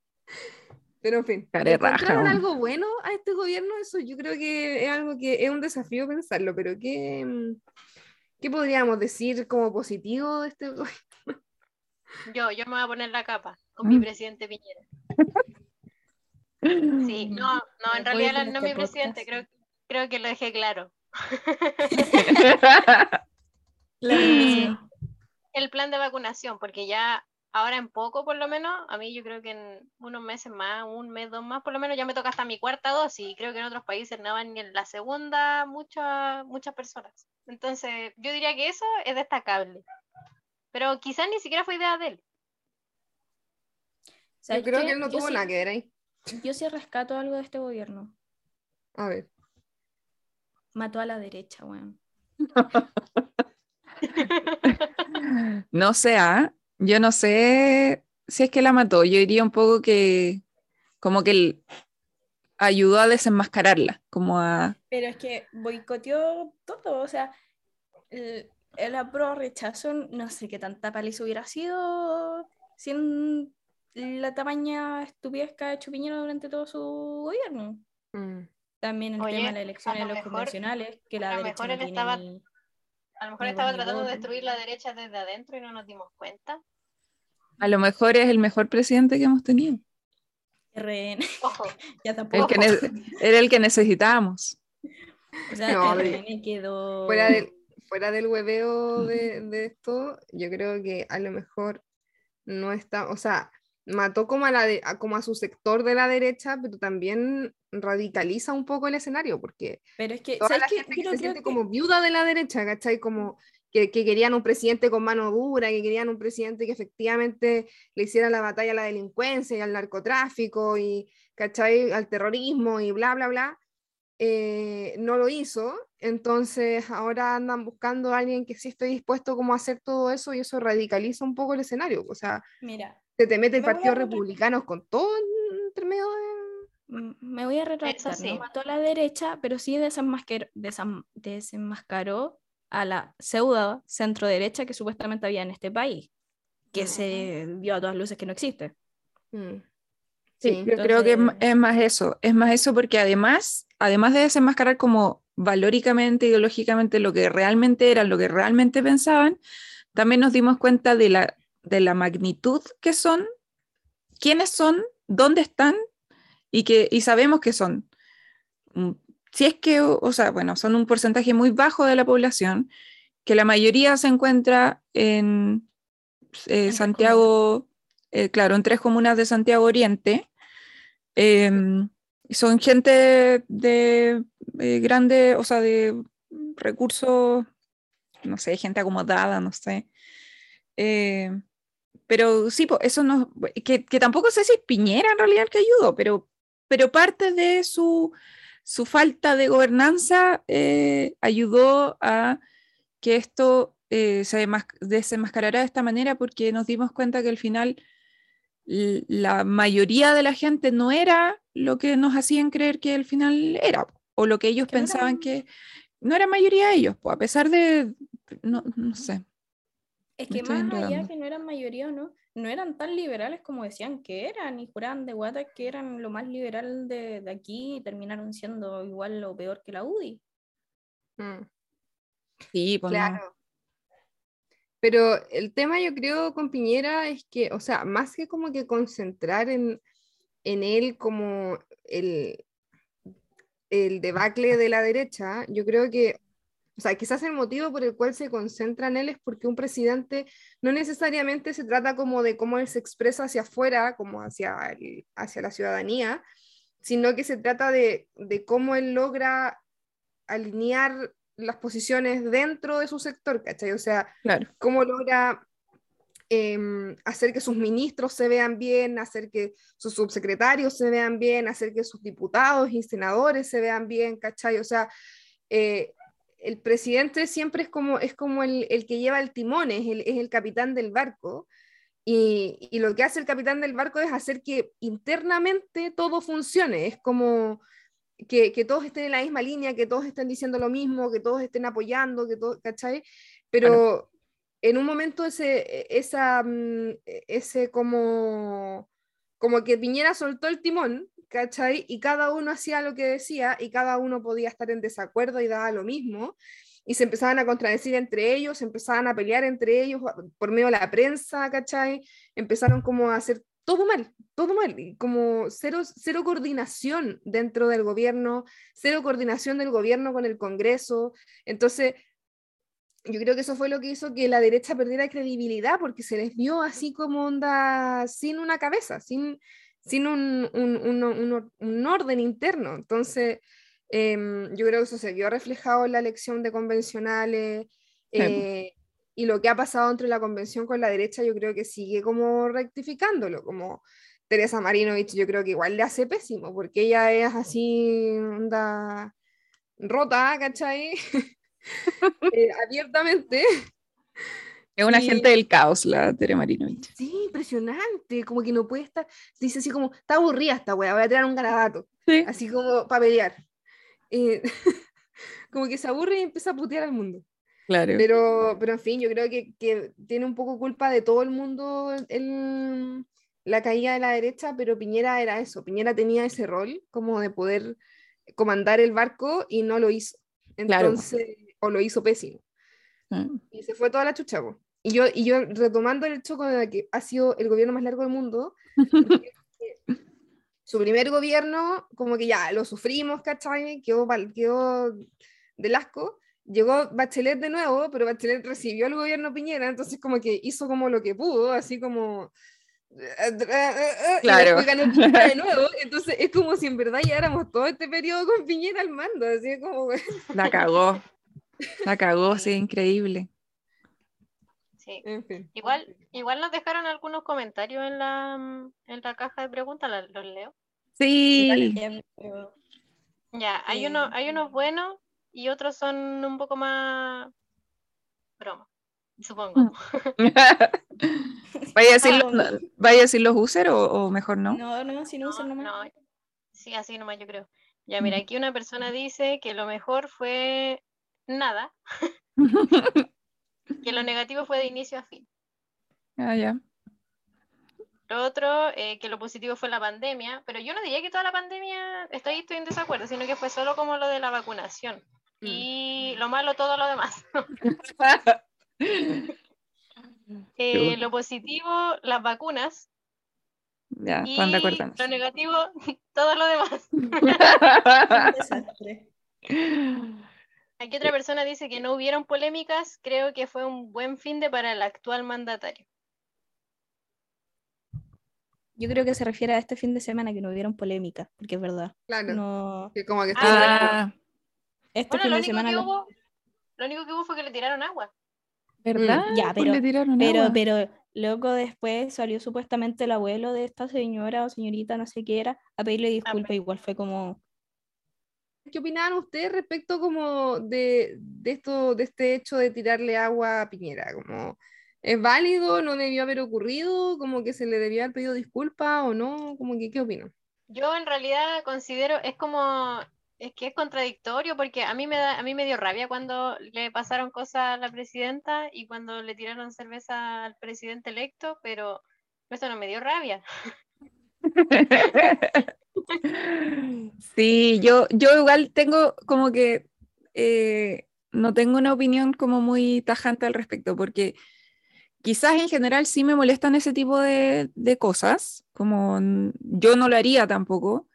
Pero en fin, Care ¿le raja, encontraron algo bueno a este gobierno? Eso yo creo que es algo que es un desafío pensarlo, pero que, mm, ¿Qué podríamos decir como positivo de este gobierno? Yo, yo me voy a poner la capa con mi Mm. presidente Piñera. Sí, no, no, en realidad no con mi este presidente, creo, creo que lo dejé claro. El plan de vacunación, porque ya ahora en poco por lo menos, a mí yo creo que en unos meses más, un mes, dos más, por lo menos ya me toca hasta mi cuarta dosis y creo que en otros países no van ni en la segunda muchas muchas personas. Entonces, yo diría que eso es destacable. Pero quizás ni siquiera fue idea de él. Yo ¿Sabes creo que él no tuvo sí- nada que ver ahí. Yo sí rescato algo de este gobierno. A ver. Mató a la derecha, weón. No sé, ¿ah? yo no sé si es que la mató. Yo diría un poco que como que él ayudó a desenmascararla, como a... Pero es que boicoteó todo, o sea, el, el apro rechazo, no sé qué tanta paliza hubiera sido sin la tamaña estupidez que ha hecho Piñera durante todo su gobierno. Mm. También el Oye, tema de las elecciones lo de los mejor- convencionales, que la a lo derecha mejor no tiene estaba- ni- A lo mejor estaba tratando de destruir la derecha desde adentro y no nos dimos cuenta. A lo mejor es el mejor presidente que hemos tenido. RN, Ojo, ya El tampoco. que ne- era el que necesitábamos. O sea, No, RN quedó. Fuera del, fuera del hueveo de, de esto, yo creo que a lo mejor no está, o sea, mató como a, la de- a- como a su sector de la derecha, pero también radicaliza un poco el escenario, porque Pero es que, toda ¿sabes la qué? gente que se siente que- como viuda de la derecha, ¿cachai? Como que, que querían un presidente con mano dura, que querían un presidente que efectivamente le hiciera la batalla a la delincuencia y al narcotráfico y, ¿cachai? Al terrorismo y bla, bla, bla. eh, no lo hizo, entonces ahora andan buscando a alguien que sí esté dispuesto como a hacer todo eso y eso radicaliza un poco el escenario, o sea, Mira, se te mete el Me voy a Partido. Republicano con todo entre medio de... mm, me voy a retractar, sí. no mató a la derecha, pero sí desenmascaró, desam- desenmascaró a la pseudo centro derecha que supuestamente había en este país, que se vio a todas luces que no existe. Mm. Sí, Sí, yo creo que es más eso, es más eso porque además, además de desenmascarar como valóricamente, ideológicamente lo que realmente eran, lo que realmente pensaban, también nos dimos cuenta de la, de la magnitud que son, quiénes son, dónde están y, que, y sabemos que son. mm, Si es que, o, o sea, bueno, son un porcentaje muy bajo de la población, que la mayoría se encuentra en eh, Santiago, eh, claro, en tres comunas de Santiago Oriente. Em, son gente de eh, grande, o sea, de recursos, no sé, gente acomodada, no sé. Eh, pero sí, po, eso no, que, que tampoco sé si es Piñera en realidad el que ayudó, pero, pero parte de su, su falta de gobernanza eh, ayudó a que esto eh, se desenmascarara de esta manera porque nos dimos cuenta que al final la mayoría de la gente no era lo que nos hacían creer que al final era, o lo que ellos Que pensaban que no era mayoría de ellos, pues, a pesar de, no, no sé. Es que más allá que no eran mayoría o no, no eran tan liberales como decían que eran, y juraban de guata que eran lo más liberal de, de aquí y terminaron siendo igual o peor que la UDI. Mm. Sí, pues no. Claro. Pero el tema yo creo con Piñera es que, o sea, más que como que concentrar en, en él como el, el debacle de la derecha, yo creo que, o sea, quizás el motivo por el cual se concentra en él es porque un presidente no necesariamente se trata como de cómo él se expresa hacia afuera, como hacia, el- hacia la ciudadanía, sino que se trata de, de cómo él logra alinear las posiciones dentro de su sector, ¿cachai? O sea, Claro. cómo logra em, hacer que sus ministros se vean bien, hacer que sus subsecretarios se vean bien, hacer que sus diputados y senadores se vean bien, ¿cachai? O sea, eh, el presidente siempre es como, es como el, el que lleva el timón, es el, es el capitán del barco. Y, y lo que hace el capitán del barco es hacer que internamente todo funcione. Es como que, que todos estén en la misma línea, que todos estén diciendo lo mismo, que todos estén apoyando, que todo, ¿cachai? Pero en un momento ese, esa, mm, ese como, como que Piñera soltó el timón, ¿cachai? Y cada uno hacía lo que decía y cada uno podía estar en desacuerdo y daba lo mismo. y se empezaban a contradecir entre ellos, se empezaban a pelear entre ellos por medio de la prensa, ¿cachai? Empezaron como a hacer todo mal, todo mal, como cero, cero coordinación dentro del gobierno, cero coordinación del gobierno con el Congreso. Entonces, yo creo que eso fue lo que hizo que la derecha perdiera credibilidad, porque se les vio así como onda, sin una cabeza, sin, sin un, un, un, un orden interno. Entonces, em, yo creo que eso se vio reflejado en la elección de convencionales. Eh, y lo que ha pasado entre la convención con la derecha, yo creo que sigue como rectificándolo, como Teresa Marinovich, yo creo que igual le hace pésimo, porque ella es así, onda rota, ¿cachai? Eh, abiertamente. Es una gente del caos, la Teresa Marinovich. Sí, impresionante, como que no puede estar, dice así como, está aburrida esta wea, voy a tirar un garabato, así como para pelear. Eh, como que se aburre y empieza a putear al mundo. Claro. Pero, pero en fin, yo creo que, que tiene un poco culpa de todo el mundo el, la caída de la derecha, pero Piñera era eso, Piñera tenía ese rol como de poder comandar el barco y no lo hizo. Entonces, o lo hizo pésimo. Mm. Y se fue toda la chucha. po. Y yo, y yo retomando el hecho de que ha sido el gobierno más largo del mundo, su primer gobierno, como que ya lo sufrimos, ¿cachai? Quedó, quedó del asco. Llegó Bachelet de nuevo, pero Bachelet recibió el gobierno Piñera, entonces como que hizo como lo que pudo, así como... Claro. ganó de nuevo, entonces es como si en verdad lleváramos todo este periodo con Piñera al mando, así como... La cagó. La cagó, sí, increíble. Sí. En fin. Igual, igual nos dejaron algunos comentarios en la, mm, en la caja de preguntas, los leo. Sí. Ya, hay, Eh, uno, hay unos buenos y otros son un poco más broma, supongo. ¿Vaya a decir, los- ¿Vaya a decir los user o, o mejor no? No, no, si no usan No, nomás. no, sí, así nomás yo creo. Ya, mira, aquí una persona dice que lo mejor fue nada, que lo negativo fue de inicio a fin. Ah, ya. Lo otro, eh, que lo positivo fue la pandemia, pero yo no diría que toda la pandemia, estoy, estoy en desacuerdo, sino que fue solo como lo de la vacunación. Mm. Y lo malo, todo lo demás. Eh, lo positivo, las vacunas. Ya, Y están de acuerdo. lo negativo, todo lo demás. Un desastre. Aquí otra persona dice que no hubieron polémicas, creo que fue un buen fin de para el actual mandatario. Yo creo que se refiere a este fin de semana que no hubieron polémica, porque es verdad. Claro. No, Que como que Ah, Ah, este Bueno, fin lo de único, semana que lo- hubo, lo único que hubo fue que le tiraron agua. ¿verdad? Ya, Pues pero- le tiraron Pero, agua. pero luego después salió supuestamente el abuelo de esta señora o señorita, no sé qué era, a pedirle disculpas. Igual fue como, ¿Qué opinaban ustedes respecto como de, de esto, de este hecho de tirarle agua a Piñera? Como, ¿Es válido? ¿No debió haber ocurrido? ¿Como que se le debió haber pedido disculpas o no? Como que, ¿qué opinan? Yo en realidad considero, es como, es que es contradictorio porque a mí me da, a mí me dio rabia cuando le pasaron cosas a la presidenta y cuando le tiraron cerveza al presidente electo, pero eso no me dio rabia. Sí, yo, yo igual tengo como que eh, no tengo una opinión como muy tajante al respecto, porque quizás en general sí me molestan ese tipo de, de cosas, como yo no lo haría tampoco.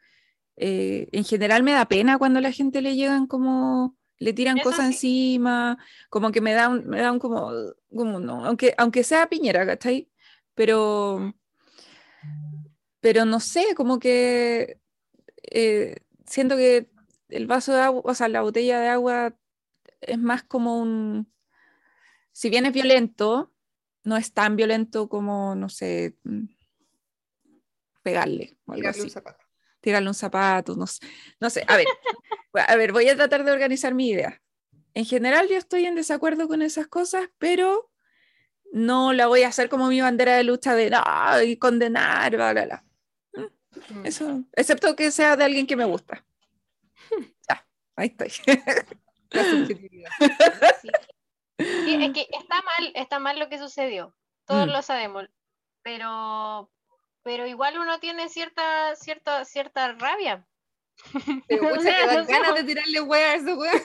Eh, en general me da pena cuando a la gente le llegan como, le tiran Eso cosas sí. encima, como que me da un, me da un como, como no, aunque, aunque sea Piñera, ¿cachai? Pero, pero no sé, como que eh, siento que el vaso de agua, o sea, la botella de agua es más como un, si bien es violento, no es tan violento como, no sé, mm, pegarle o algo Tirarle un zapato. tirarle un zapato, no sé, no sé, a ver, a ver, voy a tratar de organizar mi idea. En general yo estoy en desacuerdo con esas cosas, pero no la voy a hacer como mi bandera de lucha de no, y condenar, bla, bla, bla. Mm. Eso, excepto que sea de alguien que me gusta. Ya, ahí estoy. La subjetividad. Sí. Sí, es que está mal, está mal lo que sucedió. Todos Mm. lo sabemos. Pero, pero igual uno tiene cierta, cierta, cierta rabia. O sea, que dan no ganas de tirarle hueá a ese weón.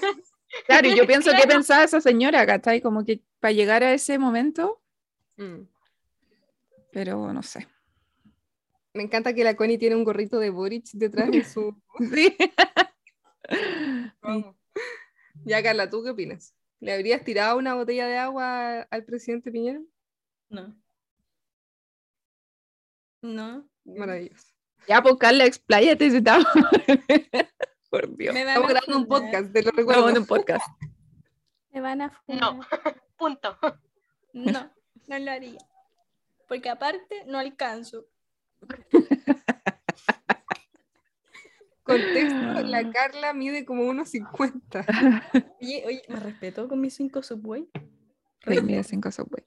Claro, y yo pienso que pensaba esa señora, ¿cachai? Como que para llegar a ese momento, Mm. pero no sé. Me encanta que la Connie tiene un gorrito de Boric detrás de su. Sí. Vamos. Ya, Carla, ¿tú qué opinas? ¿Le habrías tirado una botella de agua al presidente Piñera? No. No. Maravilloso. Ya, pues Carla, expláyate si estamos. Por Dios. Me van Estamos a grabando un podcast, te lo Estamos recuerdo. en un podcast. Me van a No. Punto. No, no lo haría. Porque aparte no alcanzo. Contexto, la Carla mide como 1,50. Oye, oye, ¿me respeto con mis cinco subway? Sí, mira, cinco subway.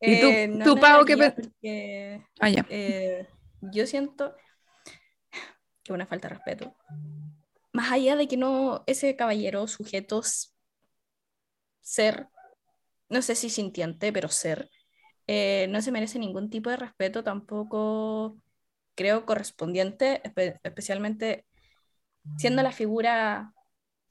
¿Y tú- Eh, no, tú, Pau, qué porque, Ah, ya. eh, yo siento que una falta de respeto. Más allá de que no, ese caballero, sujetos, ser, no sé si sintiente, pero ser, eh, no se merece ningún tipo de respeto, tampoco creo correspondiente, espe- especialmente siendo la figura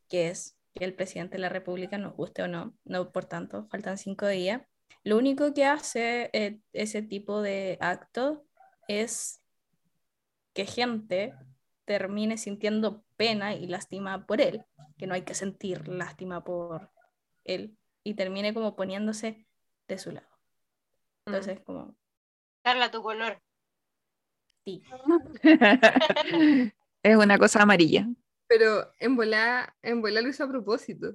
que es, el presidente de la República, nos guste o no, no por tanto, faltan cinco días. Lo único que hace eh, ese tipo de acto es que gente termine sintiendo pena y lástima por él, que no hay que sentir lástima por él, y termine como poniéndose de su lado. Entonces, como, Carla, tu color. sí, es una cosa amarilla. Pero en volá, en volá lo hizo a propósito.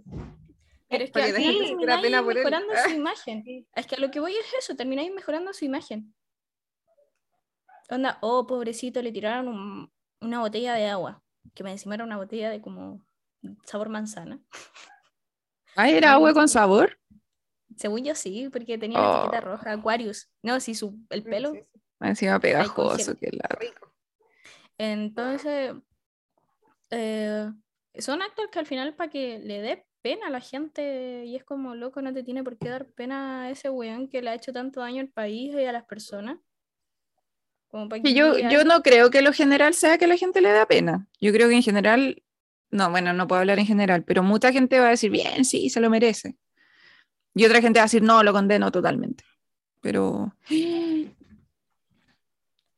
Pero es que que termináis mejorando su imagen. Es que a lo que voy es eso, termináis mejorando su imagen. Onda, oh, pobrecito, le tiraron un- una botella de agua, que me encima era una botella de como sabor manzana. Ah, era agua con sabor. Según yo sí, porque tenía la Oh. etiqueta roja, Aquarius. No, sí, su, el pelo. Sí, sí, Encima pegajoso. que la... rico. Entonces, eh, son actos que al final para que le dé pena a la gente y es como, loco, no te tiene por qué dar pena a ese weón que le ha hecho tanto daño al país y a las personas. Como para Que que yo, yo no creo que lo general sea que la gente le da pena. Yo creo que en general, no, bueno, no puedo hablar en general, pero mucha gente va a decir, bien, sí, se lo merece. Y otra gente va a decir, no, lo condeno totalmente. Pero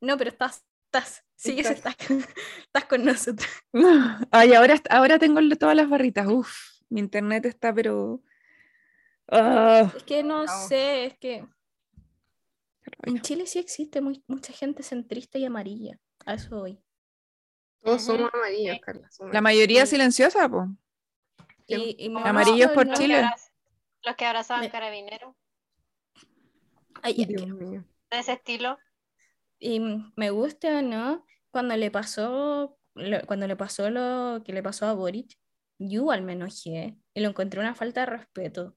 No, pero estás, estás, sigues, Estás. estás, con- estás con nosotros. Ay, ahora, ahora tengo todas las barritas. Uf, mi internet está, pero. Ah, Es que no sé, es que en Chile sí existe muy, mucha gente centrista y amarilla. A eso voy. Todos somos amarillos, Sí. Carla. somos La mayoría Sí. silenciosa, po. Y, y Amarillos por Chile. Los que abrazaban Me- carabineros. Ay, ya, Dios que- mío. De ese estilo. Y me gusta o no, cuando le pasó, lo- cuando le pasó lo que le pasó a Boric, yo igual me enojé y lo encontré una falta de respeto.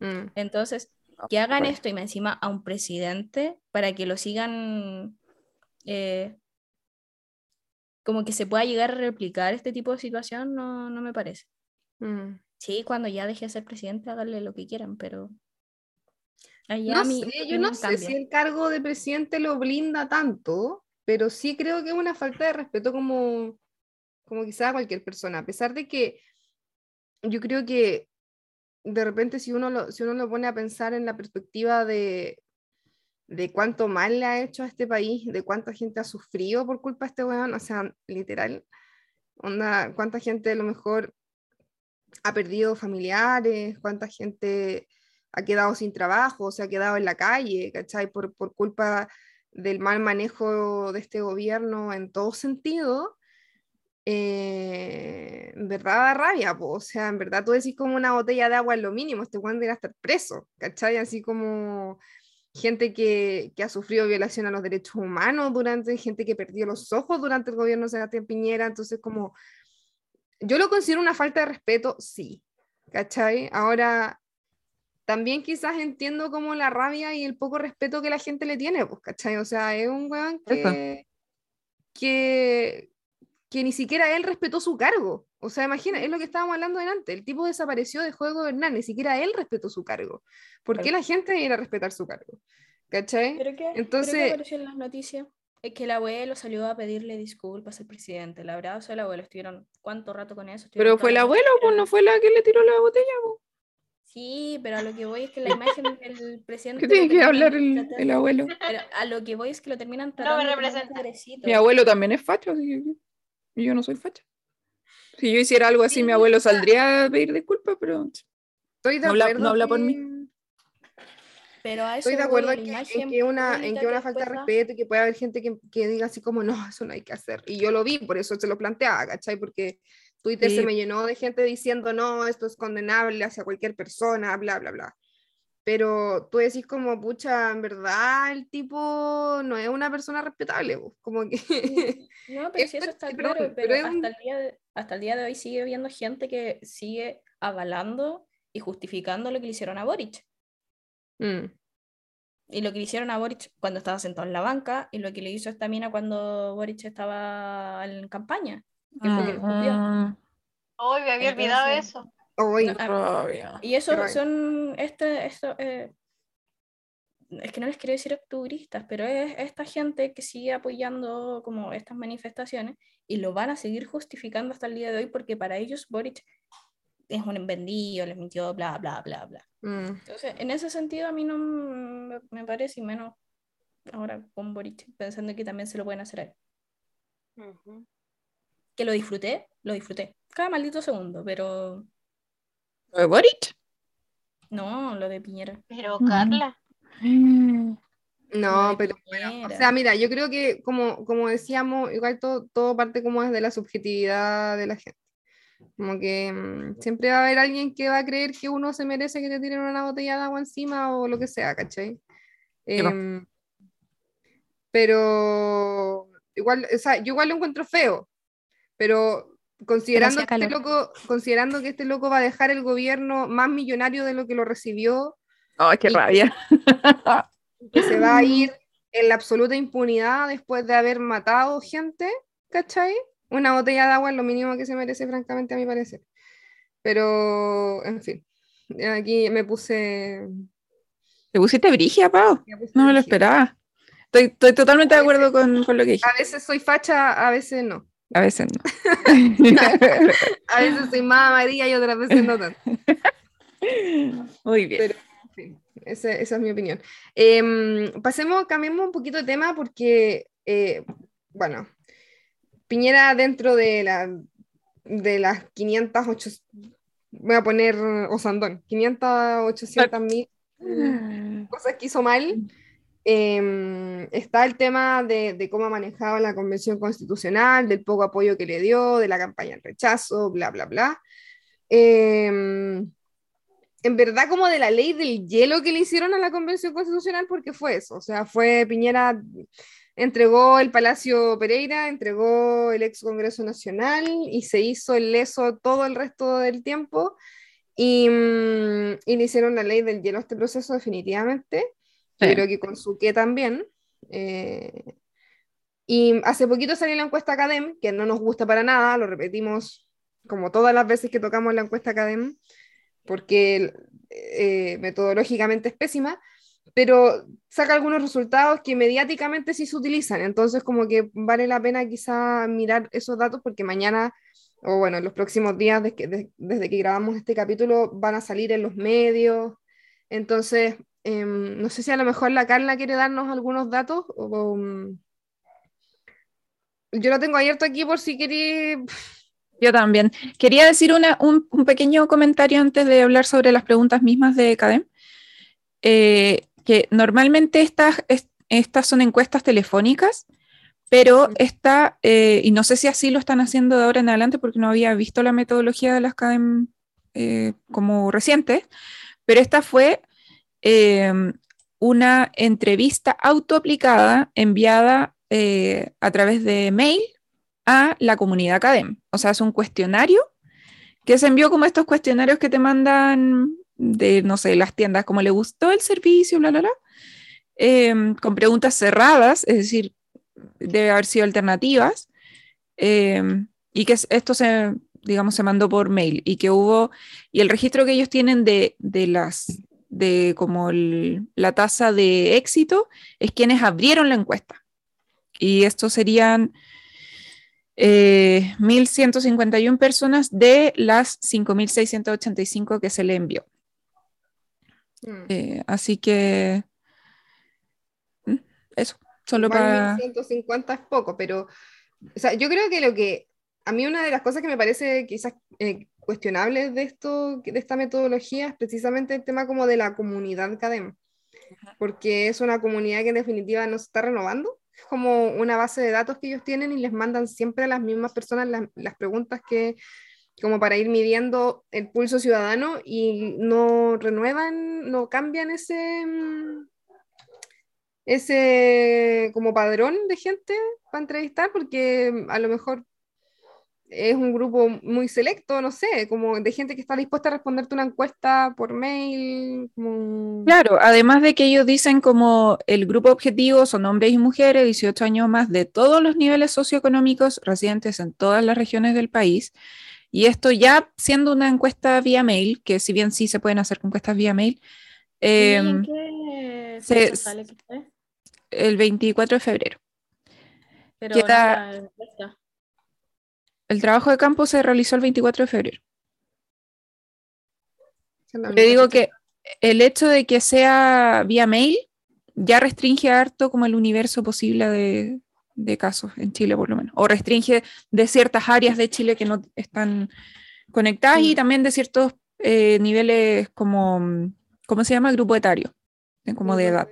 Mm. Entonces, que hagan bueno. esto y me encima a un presidente para que lo sigan, eh, como que se pueda llegar a replicar este tipo de situación, no, no me parece. Mm. Sí, cuando ya deje de ser presidente, háganle lo que quieran, pero allá No mi sé, yo no sé cambia. si el cargo de presidente lo blinda tanto, pero sí creo que es una falta de respeto como, como quizá a cualquier persona, a pesar de que yo creo que de repente si uno lo, si uno lo pone a pensar en la perspectiva de, de cuánto mal le ha hecho a este país, de cuánta gente ha sufrido por culpa de este weón, o sea, literal, onda, cuánta gente a lo mejor ha perdido familiares, cuánta gente ha quedado sin trabajo, se ha quedado en la calle, ¿cachai? Por, por culpa del mal manejo de este gobierno en todo sentido, eh, en verdad da rabia, po. o sea, en verdad tú decís como una botella de agua es lo mínimo, este weón debería estar preso, ¿cachai? Así como gente que, que ha sufrido violación a los derechos humanos durante, gente que perdió los ojos durante el gobierno de Sebastián Piñera, entonces como, yo lo considero una falta de respeto, sí, ¿cachai? Ahora, también quizás entiendo como la rabia y el poco respeto que la gente le tiene, pues, ¿cachai? O sea, es un weón que, que, que ni siquiera él respetó su cargo. O sea, imagina, es lo que estábamos hablando delante, el tipo desapareció, dejó de gobernar, ni siquiera él respetó su cargo. ¿Por qué la gente debiera respetar su cargo? ¿Cachai? ¿Pero qué, pero qué Entonces- apareció en las noticias? Es que el abuelo salió a pedirle disculpas al presidente. El abrazo del abuelo. Estuvieron cuánto rato con eso. Pero fue el abuelo, pues no fue la que le tiró la botella. po. Sí, pero a lo que voy es que la imagen del presidente. ¿Qué tiene que hablar el, tratando- el abuelo? Pero a lo que voy es que lo terminan me tratando como un representa. Mi abuelo también es facho, así que- y yo no soy facha. Si yo hiciera algo así, Sí, mi abuelo saldría a pedir disculpas, pero Estoy de No habla- acuerdo. no habla por mí. Pero a eso Estoy de acuerdo en que, en que una, en que una que falta de respeto y que puede haber gente que, que diga así como, no, eso no hay que hacer. Y yo lo vi, por eso se lo planteaba, ¿cachai? Porque Twitter Sí. se me llenó de gente diciendo, no, esto es condenable hacia cualquier persona, bla, bla, bla. Pero tú decís como, pucha, en verdad el tipo no es una persona respetable, po, como que... No, pero si eso está claro, pero pero, es un- hasta, el día de, hasta el día de hoy sigue habiendo gente que sigue avalando y justificando lo que le hicieron a Boric. Mm, Y lo que le hicieron a Boric cuando estaba sentado en la banca y lo que le hizo esta mina cuando Boric estaba en campaña. que fue que lo escupió. Hoy me había olvidado Entonces- eso. hoy, No, ah. Y eso son, este, esto, eh, es que no les quiero decir octubristas, pero es esta gente que sigue apoyando como estas manifestaciones y lo van a seguir justificando hasta el día de hoy porque para ellos Boric es un vendido, les mintió, bla, bla, bla, bla. mm, Entonces, en ese sentido a mí no me, me parece, y menos ahora con Boric, pensando que también se lo pueden hacer a él. Que lo disfruté, lo disfruté. Cada maldito segundo, pero ¿Lo de Boric? no, lo de Piñera. Pero Ujú. Carla, no, de pero bueno, o sea, mira, yo creo que como, como decíamos, igual todo, todo parte como desde la subjetividad de la gente. Como que mm, siempre va a haber alguien que va a creer que uno se merece que le tiren una botella de agua encima o lo que sea, ¿cachai? Em, pero igual, o sea, yo igual lo encuentro feo, pero considerando que, este loco, considerando que este loco va a dejar el gobierno más millonario de lo que lo recibió, Ay, qué Y- rabia. que se va a ir en la absoluta impunidad después de haber matado gente, ¿cachai? Una botella de agua es lo mínimo que se merece, francamente, a mi parecer. Pero, en fin, aquí me puse... Te pusiste brigia, Pau. me puse No me lo esperaba. Estoy, estoy totalmente de acuerdo con, con lo que dijiste. A veces soy facha, a veces no. A veces no. A veces soy más amarilla y otras veces no tanto. Muy bien. Pero- En fin, esa, esa es mi opinión. Em, pasemos, cambiemos un poquito de tema porque, eh, bueno, Piñera dentro de, la, de las 500, 800, voy a poner Osandón, 500, 800 mil cosas que hizo mal. em, está el tema de, de cómo ha manejado la convención constitucional, del poco apoyo que le dio, de la campaña en rechazo, bla, bla, bla. Em, en verdad como de la ley del hielo que le hicieron a la Convención Constitucional, porque fue eso, o sea, fue Piñera, entregó el Palacio Pereira, entregó el ex Congreso Nacional y se hizo el leso todo el resto del tiempo y, mm, y le hicieron la ley del hielo a este proceso definitivamente, Sí. yo creo que con su que también. eh, y hace poquito salió la encuesta Academ, que no nos gusta para nada, lo repetimos como todas las veces que tocamos la encuesta Academ, porque eh, metodológicamente es pésima, pero saca algunos resultados que mediáticamente sí se utilizan, entonces como que vale la pena quizá mirar esos datos porque mañana, o bueno, en los próximos días desde que, de- desde que grabamos este capítulo van a salir en los medios, entonces em, no sé si a lo mejor la Carla quiere darnos algunos datos mm, yo lo tengo abierto aquí por si queréis Yo también. Quería decir una- un, un pequeño comentario antes de hablar sobre las preguntas mismas de Cadem. Eh, que normalmente estas, es- estas son encuestas telefónicas, pero esta, eh, y no sé si así lo están haciendo de ahora en adelante porque no había visto la metodología de las Cadem eh, como reciente, pero esta fue eh, una entrevista autoaplicada enviada eh, a través de mail a la comunidad Academ. O sea, es un cuestionario que se envió como estos cuestionarios que te mandan de, no sé, las tiendas, como le gustó el servicio, bla, bla, bla, em, con preguntas cerradas, es decir, debe haber sido alternativas, em, y que es- esto se, digamos, se mandó por mail, y que hubo, y el registro que ellos tienen de, de las, de como la tasa de éxito, es quienes abrieron la encuesta Y estos serían eh, 1.151 personas de las 5.685 que se le envió. Mm. Eh, así que mm, eso, solo para... 1150 es poco, pero o sea, yo creo que lo que a mí una de las cosas que me parece quizás eh, cuestionables de esto, de esta metodología es precisamente el tema como de la comunidad CADEM, porque es una comunidad que en definitiva no se está renovando, es como una base de datos que ellos tienen y les mandan siempre a las mismas personas las, las preguntas que como para ir midiendo el pulso ciudadano y no renuevan, no cambian ese, mm, ese como padrón de gente para entrevistar, porque a lo mejor es un grupo muy selecto, no sé, como de gente que está dispuesta a responderte una encuesta por mail. Claro, además de que ellos dicen como el grupo objetivo son hombres y mujeres, 18 años más, de todos los niveles socioeconómicos residentes en todas las regiones del país. Y esto ya siendo una encuesta vía mail, que si bien sí se pueden hacer encuestas vía mail, ¿Y em, en qué se- sale que el 24 de febrero. Pero queda- no la encuesta. El trabajo de campo se realizó el 24 de febrero. Única digo que el hecho de que sea vía mail ya restringe harto como el universo posible de, de casos en Chile, por lo menos. O restringe de ciertas áreas de Chile que no están conectadas y Mm. también de ciertos eh, niveles como, ¿cómo se llama? Grupo etario, eh, como de edad.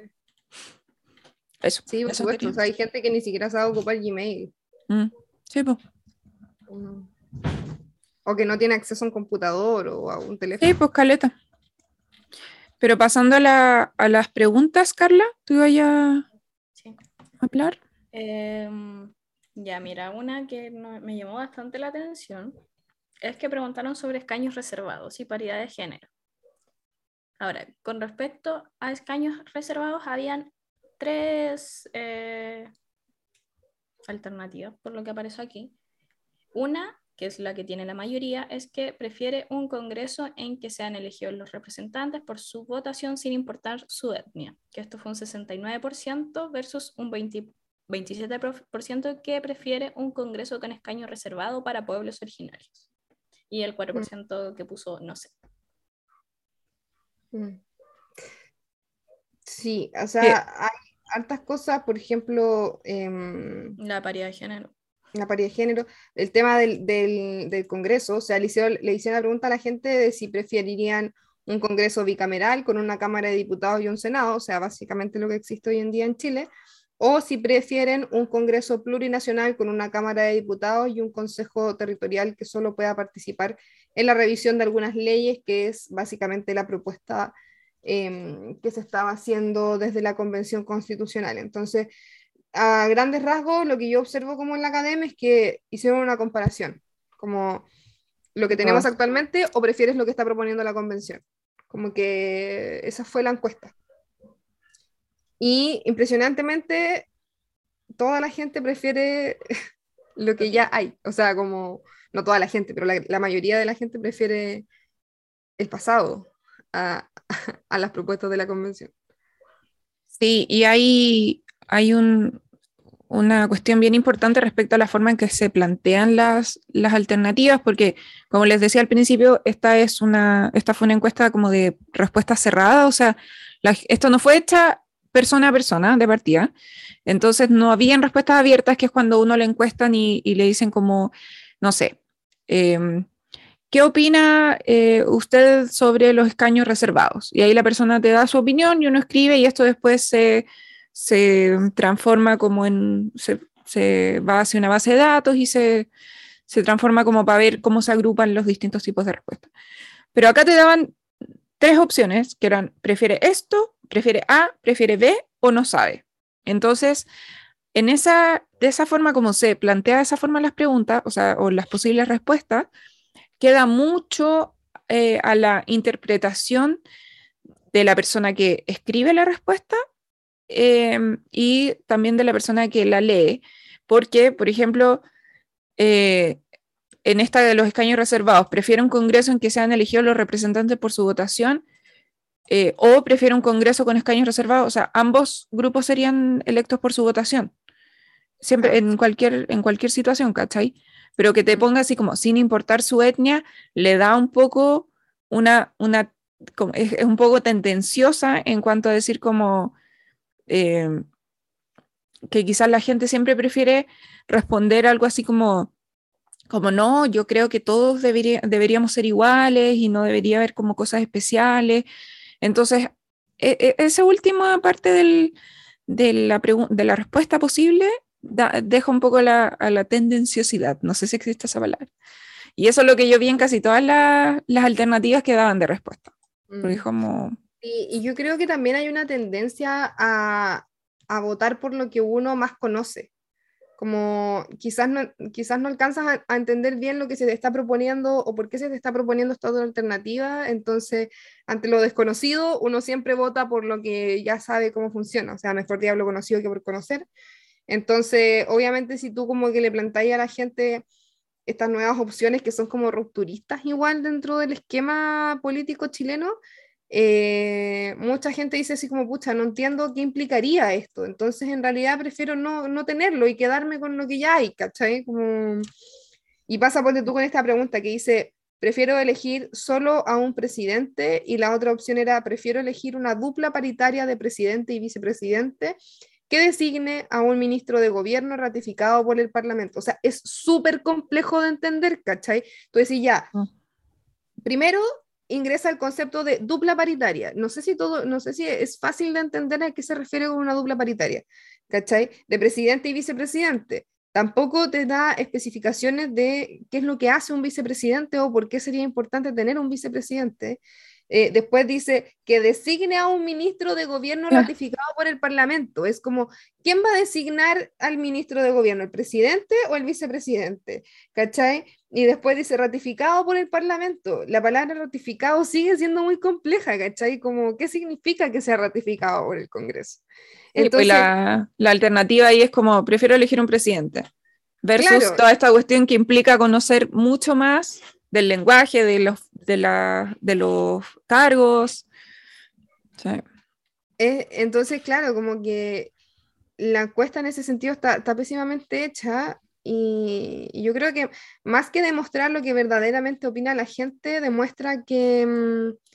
Eso. Sí, por eso supuesto. quería O sea, hay gente que ni siquiera sabe ocupar Gmail. Mm, sí. Mm. O que no tiene acceso a un computador o a un teléfono. Sí, pues caleta. Pero pasando a, la- a las preguntas, Carla, ¿tú ibas a Sí. hablar? Em, ya, mira, una que me llamó bastante la atención es que preguntaron sobre escaños reservados y paridad de género. Ahora, con respecto a escaños reservados, habían tres eh, alternativas, por lo que aparece aquí. Una, que es la que tiene la mayoría, es que prefiere un congreso en que sean elegidos los representantes por su votación sin importar su etnia, que esto fue un 69% versus un 20 27% que prefiere un congreso con escaño reservado para pueblos originarios. Y el 4% que puso no sé. Mm. Sí, o sea, hay hartas cosas, por ejemplo, em, La paridad de género. la paridad de género, el tema del, del- del Congreso, o sea, le hicieron, le hicieron la pregunta a la gente de si preferirían un Congreso bicameral con una Cámara de Diputados y un Senado, o sea, básicamente lo que existe hoy en día en Chile, o si prefieren un Congreso plurinacional con una Cámara de Diputados y un Consejo Territorial que solo pueda participar en la revisión de algunas leyes, que es básicamente la propuesta em, que se estaba haciendo desde la Convención Constitucional. Entonces, a grandes rasgos, lo que yo observo como en la academia es que hicieron una comparación, como lo que tenemos Ah. actualmente o prefieres lo que está proponiendo la convención. Como que esa fue la encuesta. Y impresionantemente, toda la gente prefiere lo que ya hay. O sea, como, no toda la gente, pero la, mayoría de la gente prefiere el pasado a, a las propuestas de la convención. Sí, y hay, hay un- una cuestión bien importante respecto a la forma en que se plantean las, las alternativas, porque como les decía al principio, esta, es una, esta fue una encuesta como de respuesta cerrada, o sea, esto no fue hecha persona a persona de partida, entonces no habían respuestas abiertas, que es cuando uno le encuestan y, le dicen como, no sé, em, ¿qué opina eh, usted sobre los escaños reservados? Y ahí la persona te da su opinión y uno escribe y esto después se, se transforma como en, se, se va hacia una base de datos y se, se transforma como para ver cómo se agrupan los distintos tipos de respuestas. Pero acá te daban tres opciones, que eran, prefiere esto, prefiere A, prefiere B o no sabe. Entonces, en esa, de esa forma como se plantea de esa forma las preguntas, o sea, o las posibles respuestas, queda mucho eh, a la interpretación de la persona que escribe la respuesta eh, y también de la persona que la lee, porque, por ejemplo, eh, en esta de los escaños reservados, prefiere un congreso en que sean elegidos los representantes por su votación eh, o prefiere un congreso con escaños reservados, o sea, ambos grupos serían electos por su votación. siempre en cualquier, en cualquier situación, ¿cachai? Pero que te ponga así como sin importar su etnia, le da un poco una, una es, es un poco tendenciosa en cuanto a decir como eh, que quizás la gente siempre prefiere responder algo así como, como no, yo creo que todos debería, deberíamos ser iguales y no debería haber como cosas especiales. Entonces, e, e, esa última parte del, de, la de la respuesta posible deja un poco la, a la tendenciosidad, no sé si existe esa palabra. Y eso es lo que yo vi en casi todas las, las alternativas que daban de respuesta. Porque Mm. como, Y, y yo creo que también hay una tendencia a, a votar por lo que uno más conoce. Como quizás no, quizás no alcanzas a, entender bien lo que se te está proponiendo o por qué se te está proponiendo esta otra alternativa. Entonces, ante lo desconocido, uno siempre vota por lo que ya sabe cómo funciona. O sea, mejor diablo conocido que por conocer. Entonces, obviamente, si tú como que le plantáis a la gente estas nuevas opciones que son como rupturistas igual dentro del esquema político chileno, eh, mucha gente dice así como, pucha, no entiendo qué implicaría esto, entonces en realidad prefiero no, no tenerlo y quedarme con lo que ya hay, ¿cachai? Como... Y pasa, ponte tú con esta pregunta que dice, prefiero elegir solo a un presidente y la otra opción era, prefiero elegir una dupla paritaria de presidente y vicepresidente que designe a un ministro de gobierno ratificado por el Parlamento. O sea, es súper complejo de entender, ¿cachai? Entonces, ya, Mm. primero ingresa el concepto de dupla paritaria. No sé si todo, no sé si es fácil de entender a qué se refiere con una dupla paritaria, ¿cachai? De presidente y vicepresidente. Tampoco te da especificaciones de qué es lo que hace un vicepresidente o por qué sería importante tener un vicepresidente. Eh, después dice que designe a un ministro de gobierno Ah. ratificado por el Parlamento. Es como, ¿quién va a designar al ministro de gobierno? ¿El presidente o el vicepresidente? ¿Cachai? Y después dice ratificado por el Parlamento. La palabra ratificado sigue siendo muy compleja, ¿cachai? Como, ¿qué significa que sea ratificado por el Congreso? Sí, pues Entonces, la, la alternativa ahí es como, prefiero elegir un presidente, versus Claro. toda esta cuestión que implica conocer mucho más del lenguaje, de los, de la, de los cargos. Sí. Eh, entonces, claro, como que la encuesta en ese sentido está, está pésimamente hecha y, y yo creo que más que demostrar lo que verdaderamente opina la gente, demuestra que, mm,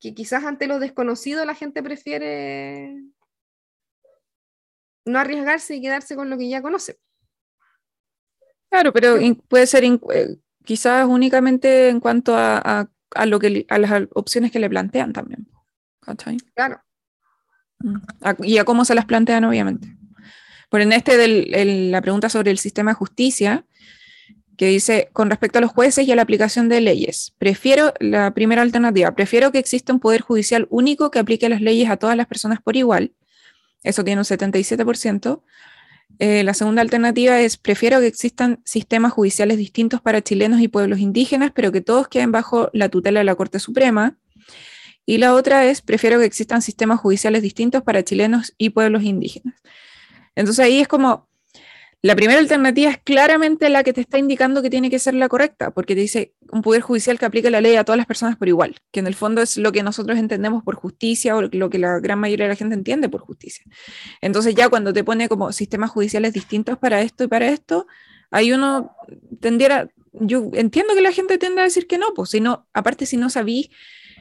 que quizás ante lo desconocido la gente prefiere no arriesgarse y quedarse con lo que ya conoce. Claro, pero puede ser eh, quizás únicamente en cuanto a, a- a lo que, a las opciones que le plantean también. ¿cachai? Claro. Mm. Y a cómo se las plantean, obviamente. Por en este, del, el- la pregunta sobre el sistema de justicia, que dice, con respecto a los jueces y a la aplicación de leyes, prefiero, la primera alternativa, prefiero que exista un poder judicial único que aplique las leyes a todas las personas por igual. Eso tiene un 77%. Eh, la segunda alternativa es, prefiero que existan sistemas judiciales distintos para chilenos y pueblos indígenas, pero que todos queden bajo la tutela de la Corte Suprema. Y la otra es, prefiero que existan sistemas judiciales distintos para chilenos y pueblos indígenas. Entonces ahí es como, la primera alternativa es claramente la que te está indicando que tiene que ser la correcta, porque te dice un poder judicial que aplique la ley a todas las personas por igual, que en el fondo es lo que nosotros entendemos por justicia o lo que la gran mayoría de la gente entiende por justicia. Entonces ya cuando te pone como sistemas judiciales distintos para esto y para esto, ahí uno tendiera, yo entiendo que la gente tiende a decir que no, pues si no, aparte si no sabí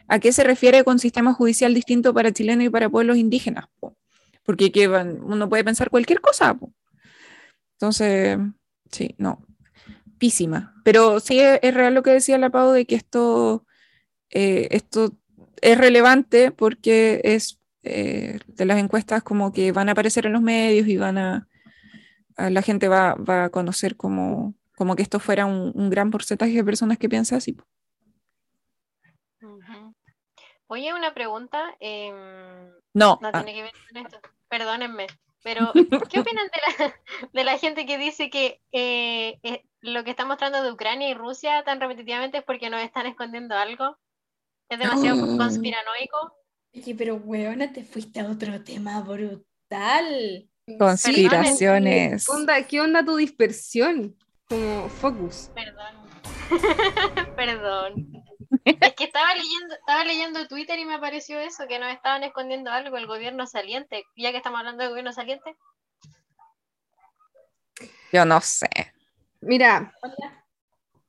a qué se refiere con sistema judicial distinto para chilenos y para pueblos indígenas, po. porque que van- uno puede pensar cualquier cosa. po. Entonces, sí, no, písima. Pero sí es, es real lo que decía la Pau de que esto, eh, esto es relevante porque es eh, de las encuestas como que van a aparecer en los medios y van a, a la gente va, va a conocer como, como que esto fuera un, un gran porcentaje de personas que piensan así. po. Ujú. Oye, una pregunta. em, No, no ah, tiene que ver con esto. Perdónenme. Pero, ¿qué opinan de la, de la gente que dice que eh, eh, lo que está mostrando de Ucrania y Rusia tan repetitivamente es porque nos están escondiendo algo? ¿Es demasiado Oh. conspiranoico? Oye, pero weona, te fuiste a otro tema brutal. conspiraciones. ¿Qué onda, qué onda tu dispersión? Como focus. Perdón. Perdón. Es que estaba leyendo, estaba leyendo Twitter y me apareció eso, que nos estaban escondiendo algo, el gobierno saliente, ya que estamos hablando de gobierno saliente. Yo no sé. Mira,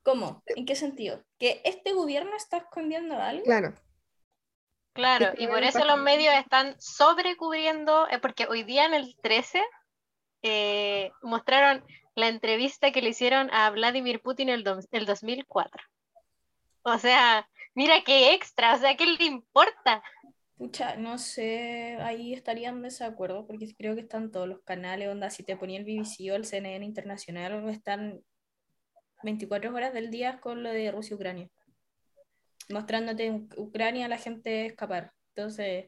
¿Cómo? ¿En qué sentido? ¿Que este gobierno está escondiendo algo? claro. Claro, y por eso los medios están sobrecubriendo, eh, porque hoy día en el 13 eh, mostraron la entrevista que le hicieron a Vladimir Putin el, dos- el 2004. O sea, mira qué extra, o sea, ¿qué le importa? Pucha, no sé, ahí estaría en desacuerdo porque creo que están todos los canales, onda, si te ponía el BBC o el CNN internacional, están 24 horas del día con lo de Rusia y Ucrania, mostrándote en Ucrania a la gente escapar. Entonces,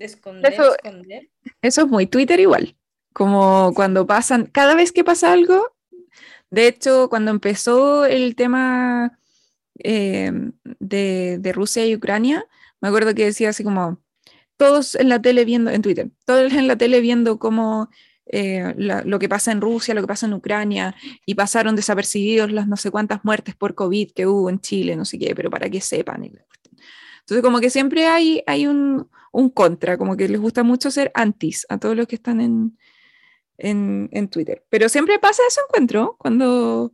esconder, Eso- esconder. Eso es muy Twitter igual. Como cuando pasan, cada vez que pasa algo, de hecho, cuando empezó el tema eh, de, de Rusia y Ucrania, me acuerdo que decía así como, todos en la tele viendo, en Twitter, todos en la tele viendo cómo eh, lo que pasa en Rusia, lo que pasa en Ucrania, y pasaron desapercibidos las no sé cuántas muertes por COVID que hubo en Chile, no sé qué, pero para que sepan. Entonces, como que siempre hay, hay un, un contra, como que les gusta mucho ser antis a todos los que están en, en, en Twitter. Pero siempre pasa eso, encuentro, cuando,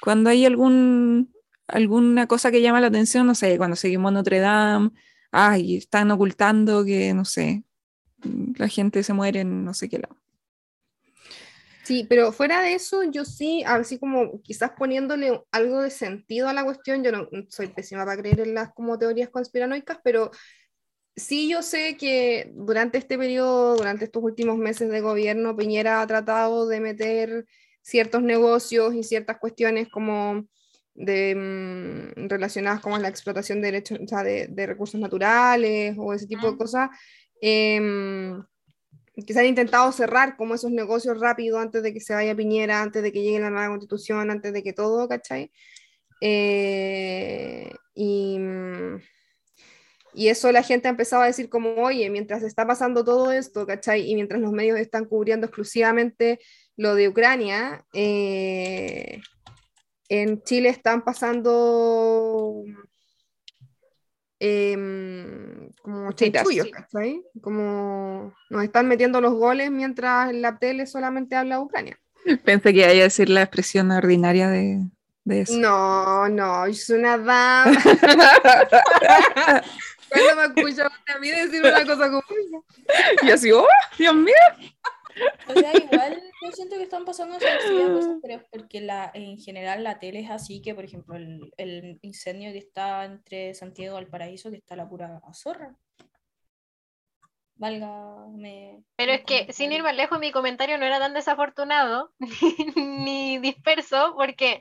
cuando hay algún, alguna cosa que llama la atención, no sé, cuando seguimos Notre Dame, ay, están ocultando que, no sé, la gente se muere en no sé qué lado. Sí, pero fuera de eso, yo sí, así como quizás poniéndole algo de sentido a la cuestión, yo no soy pésima para creer en las como teorías conspiranoicas, pero sí yo sé que durante este periodo, durante estos últimos meses de gobierno, Piñera ha tratado de meter ciertos negocios y ciertas cuestiones como de, mm, relacionadas como la explotación de, derechos, o sea, de, de recursos naturales o ese tipo de cosas. em, que se han intentado cerrar como esos negocios rápido antes de que se vaya Piñera, antes de que llegue la nueva constitución, antes de que todo, ¿cachai? Eh, y, mm, y eso la gente ha empezado a decir como, oye, mientras está pasando todo esto, ¿cachai? Y mientras los medios están cubriendo exclusivamente lo de Ucrania, eh, en Chile están pasando em, como chanchullos, ¿cachai? Como nos están metiendo los goles mientras en la tele solamente habla Ucrania. Pensé que iba a decir la expresión ordinaria de, de eso. No, no, yo soy una dama. Cuando me escucha a mí decir una cosa como esa? Y así, ¡oh, Dios mío! O sea, igual yo siento que están pasando cosas, pero es porque la, en general la tele es así que, por ejemplo, el, el incendio que está entre Santiago y Valparaíso, que está la pura zorra. Válgame. Pero es que, sin ir más lejos, mi comentario no era tan desafortunado ni disperso, porque,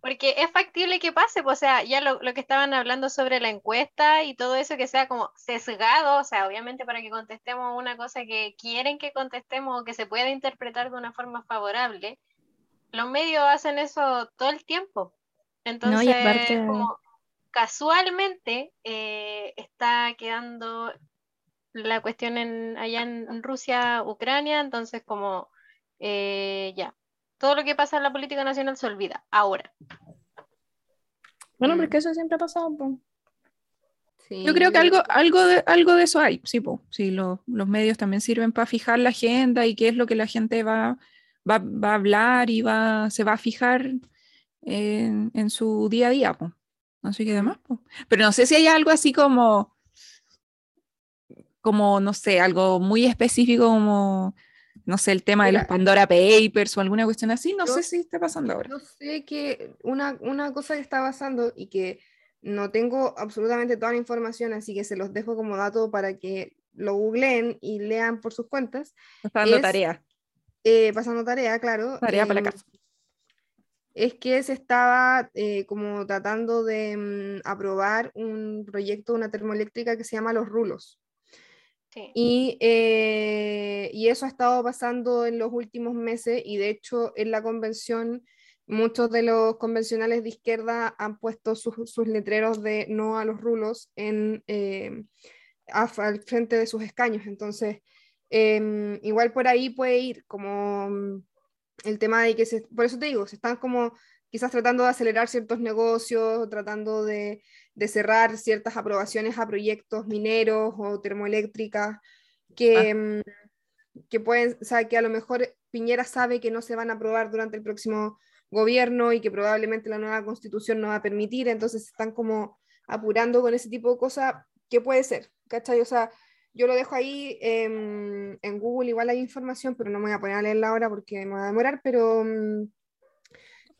porque es factible que pase, pues, o sea, ya lo, lo que estaban hablando sobre la encuesta y todo eso que sea como sesgado, o sea, obviamente para que contestemos una cosa que quieren que contestemos o que se pueda interpretar de una forma favorable, los medios hacen eso todo el tiempo. Entonces, No, aparte- como casualmente eh, está quedando la cuestión en, allá en Rusia, Ucrania, entonces como eh, ya, todo lo que pasa en la política nacional se olvida ahora. Bueno, Mm. porque eso siempre ha pasado. po. Sí, Yo creo que algo, algo, de, algo de eso hay, sí, po. sí lo- los medios también sirven para fijar la agenda y qué es lo que la gente va, va, va a hablar y va, se va a fijar en, en su día a día. po. Así que demás. po. Pero no sé si hay algo así como, como, no sé, algo muy específico como, no sé, el tema de los. Pandora Papers o alguna cuestión así. No Yo- sé si está pasando ahora. Yo sé que una, una cosa que está pasando y que no tengo absolutamente toda la información, así que se los dejo como dato para que lo googleen y lean por sus cuentas, es- tarea. eh, pasando tarea, claro. Tarea para la em, casa. es que se estaba eh, como tratando de mm, aprobar un proyecto de una termoeléctrica que se llama Los Rulos. Y, eh, y eso ha estado pasando en los últimos meses y de hecho en la convención muchos de los convencionales de izquierda han puesto sus, sus letreros de no a los rulos en, eh, al frente de sus escaños. Entonces, em, igual por ahí puede ir como mm, el tema de que, se, por eso te digo, se están como quizás tratando de acelerar ciertos negocios, tratando de, de cerrar ciertas aprobaciones a proyectos mineros o termoeléctricas que, mm, que pueden, o sea, que a lo mejor Piñera sabe que no se van a aprobar durante el próximo gobierno y que probablemente la nueva constitución no va a permitir, entonces están como apurando con ese tipo de cosas, ¿qué puede ser? ¿Cachai? O sea, yo lo dejo ahí em, en Google, igual hay información, pero no me voy a poner a leerla ahora porque me va a demorar, pero, mm,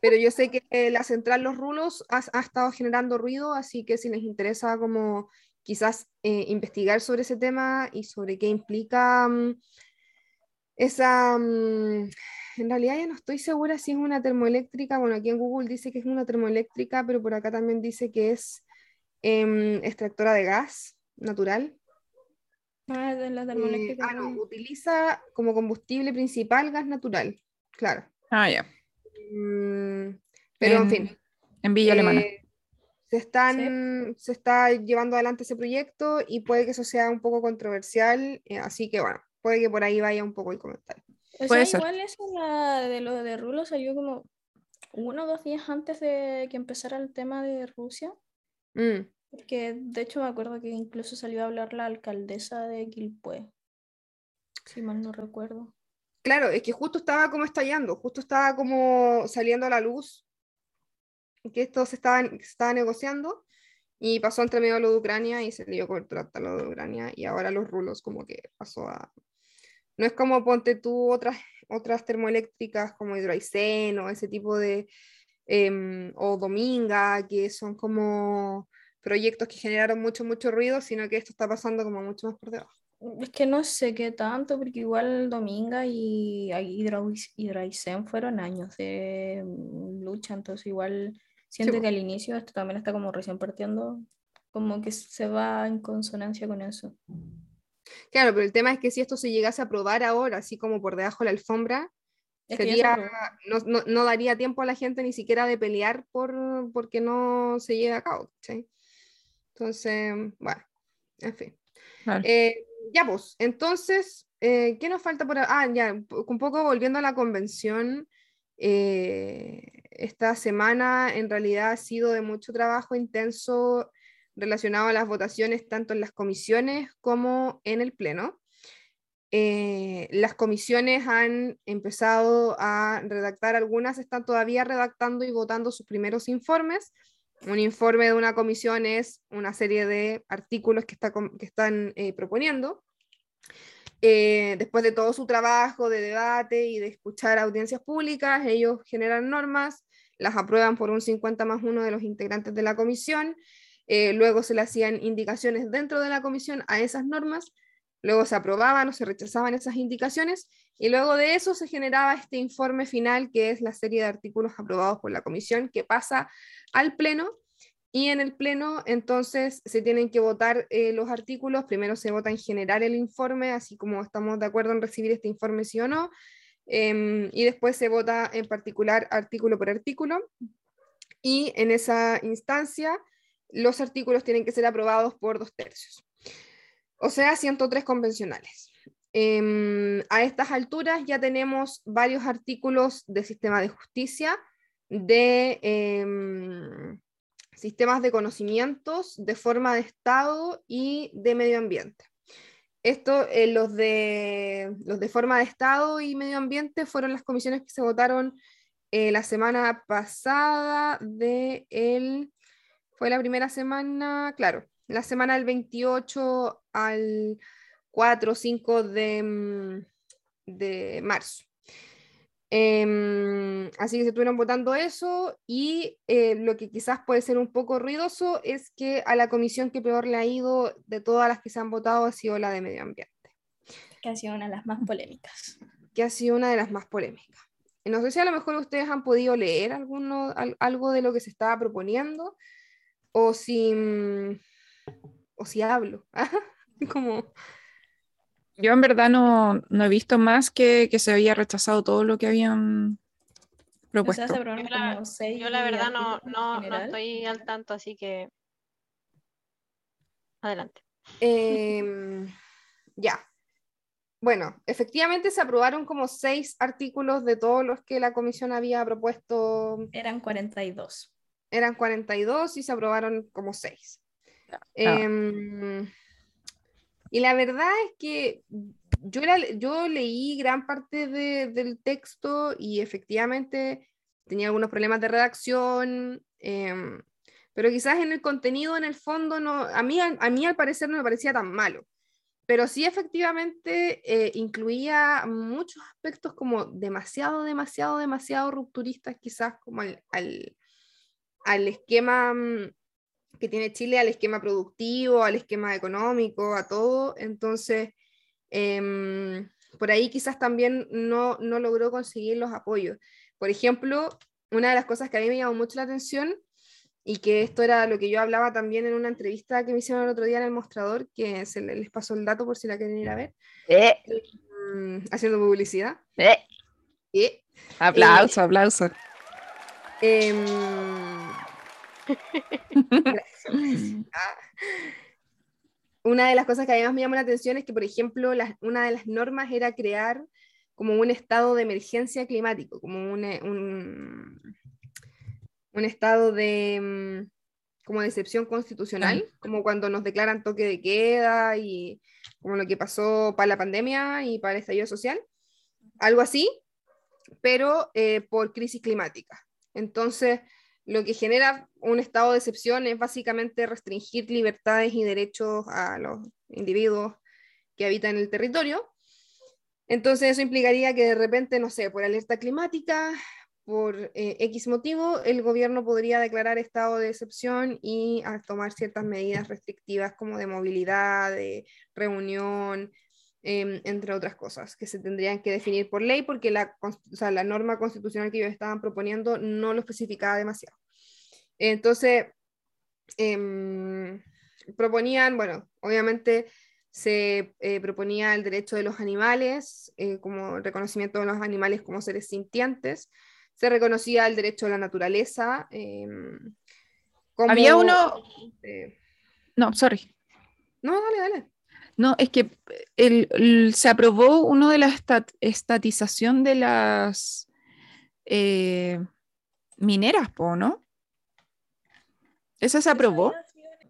pero yo sé que la central Los Rulos ha, ha estado generando ruido, así que si les interesa como quizás eh, investigar sobre ese tema y sobre qué implica mm, esa... mm, en realidad ya no estoy segura si es una termoeléctrica, bueno, aquí en Google dice que es una termoeléctrica, pero por acá también dice que es em, extractora de gas natural. Ah, de la Eh, termoeléctrica. ah, no, utiliza como combustible principal gas natural, claro. Ah, ya. Mm, pero en En- fin. En Villa Alemana. eh, se, están, se está llevando adelante ese proyecto y puede que eso sea un poco controversial, eh, así que bueno, puede que por ahí vaya un poco el comentario. O Puede sea, ser. igual eso la de lo de Rulo salió como uno o dos días antes de que empezara el tema de Rusia. Mm, Porque de hecho me acuerdo que incluso salió a hablar la alcaldesa de Quilpué. Si mal no recuerdo. Claro, es que justo estaba como estallando, justo estaba como saliendo a la luz que esto se estaba, se estaba negociando y pasó entre medio lo de Ucrania y se dio por tratar lo de Ucrania y ahora los rulos como que pasó a... No es como ponte tú otras, otras termoeléctricas como Hidroaicén o ese tipo de... em, o Dominga, que son como proyectos que generaron mucho, mucho ruido, sino que esto está pasando como mucho más por debajo. Es que no sé qué tanto, porque igual Dominga y y Hidroaicén fueron años de lucha, entonces igual siento que al inicio esto también está como recién partiendo, como que se va en consonancia con eso. Claro, pero el tema es que si esto se llegase a aprobar ahora, así como por debajo de la alfombra, sería, no, no- no daría tiempo a la gente ni siquiera de pelear por porque no se lleve a cabo. ¿cachai? Entonces, bueno, en fin. Claro. Eh, ya pues, entonces, eh, ¿qué nos falta por... Ah, ya, un poco volviendo a la convención, eh, esta semana en realidad ha sido de mucho trabajo intenso relacionado a las votaciones tanto en las comisiones como en el pleno. Eh, las comisiones han empezado a redactar, algunas están todavía redactando y votando sus primeros informes. Un informe de una comisión es una serie de artículos que, está que están eh, proponiendo. Eh, después de todo su trabajo de debate y de escuchar audiencias públicas, ellos generan normas, las aprueban por un 50 más uno de los integrantes de la comisión, eh, luego se le hacían indicaciones dentro de la comisión a esas normas, luego se aprobaban o se rechazaban esas indicaciones y luego de eso se generaba este informe final que es la serie de artículos aprobados por la comisión que pasa al pleno y en el pleno entonces se tienen que votar eh, los artículos, primero se vota en general el informe, así como estamos de acuerdo en recibir este informe sí o no, em, y después se vota en particular artículo por artículo. Y en esa instancia los artículos tienen que ser aprobados por dos tercios. O sea, 103 convencionales. Em, a estas alturas ya tenemos varios artículos de sistema de justicia, de em, sistemas de conocimientos, de forma de Estado y de medio ambiente. Esto, eh, los, de, los de forma de Estado y medio ambiente fueron las comisiones que se votaron eh, la semana pasada de el, fue la primera semana, claro, la semana del 28 al 4 o 5 de, mm, de marzo. Em, así que se estuvieron votando eso y eh, lo que quizás puede ser un poco ruidoso es que a la comisión que peor le ha ido de todas las que se han votado ha sido la de medio ambiente, Que ha sido una de las más polémicas. que ha sido una de las más polémicas. No sé si a lo mejor ustedes han podido leer alguno, al- algo de lo que se estaba proponiendo o si, mm, o si hablo. Como, Yo en verdad no, no he visto más que, que se había rechazado todo lo que habían O sea, propuesto. Yo la- Yo verdad no, no, no estoy al tanto, así que adelante. Em, ya. Bueno, efectivamente se aprobaron como seis artículos de todos los que la comisión había propuesto. Eran 42. Eran 42 y se aprobaron como seis. Em, y la verdad es que yo, la- yo leí gran parte de- del texto y efectivamente tenía algunos problemas de redacción, em, pero quizás en el contenido, en el fondo, no, a, mí, al- a mí al parecer no me parecía tan malo. Pero sí efectivamente eh, incluía muchos aspectos como demasiado, demasiado, demasiado rupturistas quizás como al, al, al esquema mm, que tiene Chile, al esquema productivo, al esquema económico, a todo. Entonces, em, por ahí quizás también no, no logró conseguir los apoyos. Por ejemplo, una de las cosas que a mí me llamó mucho la atención y que esto era lo que yo hablaba también en una entrevista que me hicieron el otro día en el mostrador, que se le- les pasó el dato por si la quieren ir a ver, Eh, mm, haciendo publicidad. eh. Aplauso, aplauso. Una de las cosas que además me llamó la atención es que, por ejemplo, las- una de las normas era crear como un estado de emergencia climático, como un, eh, un, un estado de, mm, como de excepción constitucional, como cuando nos declaran toque de queda y como lo que pasó para la pandemia y para el estallido social, algo así, pero eh, por crisis climática. Entonces, lo que genera un estado de excepción es básicamente restringir libertades y derechos a los individuos que habitan el territorio. Entonces eso implicaría que de repente, no sé, por alerta climática, por eh, X motivo, el gobierno podría declarar estado de excepción y a tomar ciertas medidas restrictivas como de movilidad, de reunión, em, entre otras cosas, que se tendrían que definir por ley porque la, o sea, la norma constitucional que ellos estaban proponiendo no lo especificaba demasiado. Entonces, em, proponían, bueno, obviamente se eh, proponía el derecho de los animales, eh, como reconocimiento de los animales como seres sintientes, se reconocía el derecho de la naturaleza. em, como, Había uno- eh, No, sorry. no, dale, dale. No, es que el- el- se aprobó uno de la estat- estatización de las eh, mineras, po, ¿no? ¿Esa se aprobó?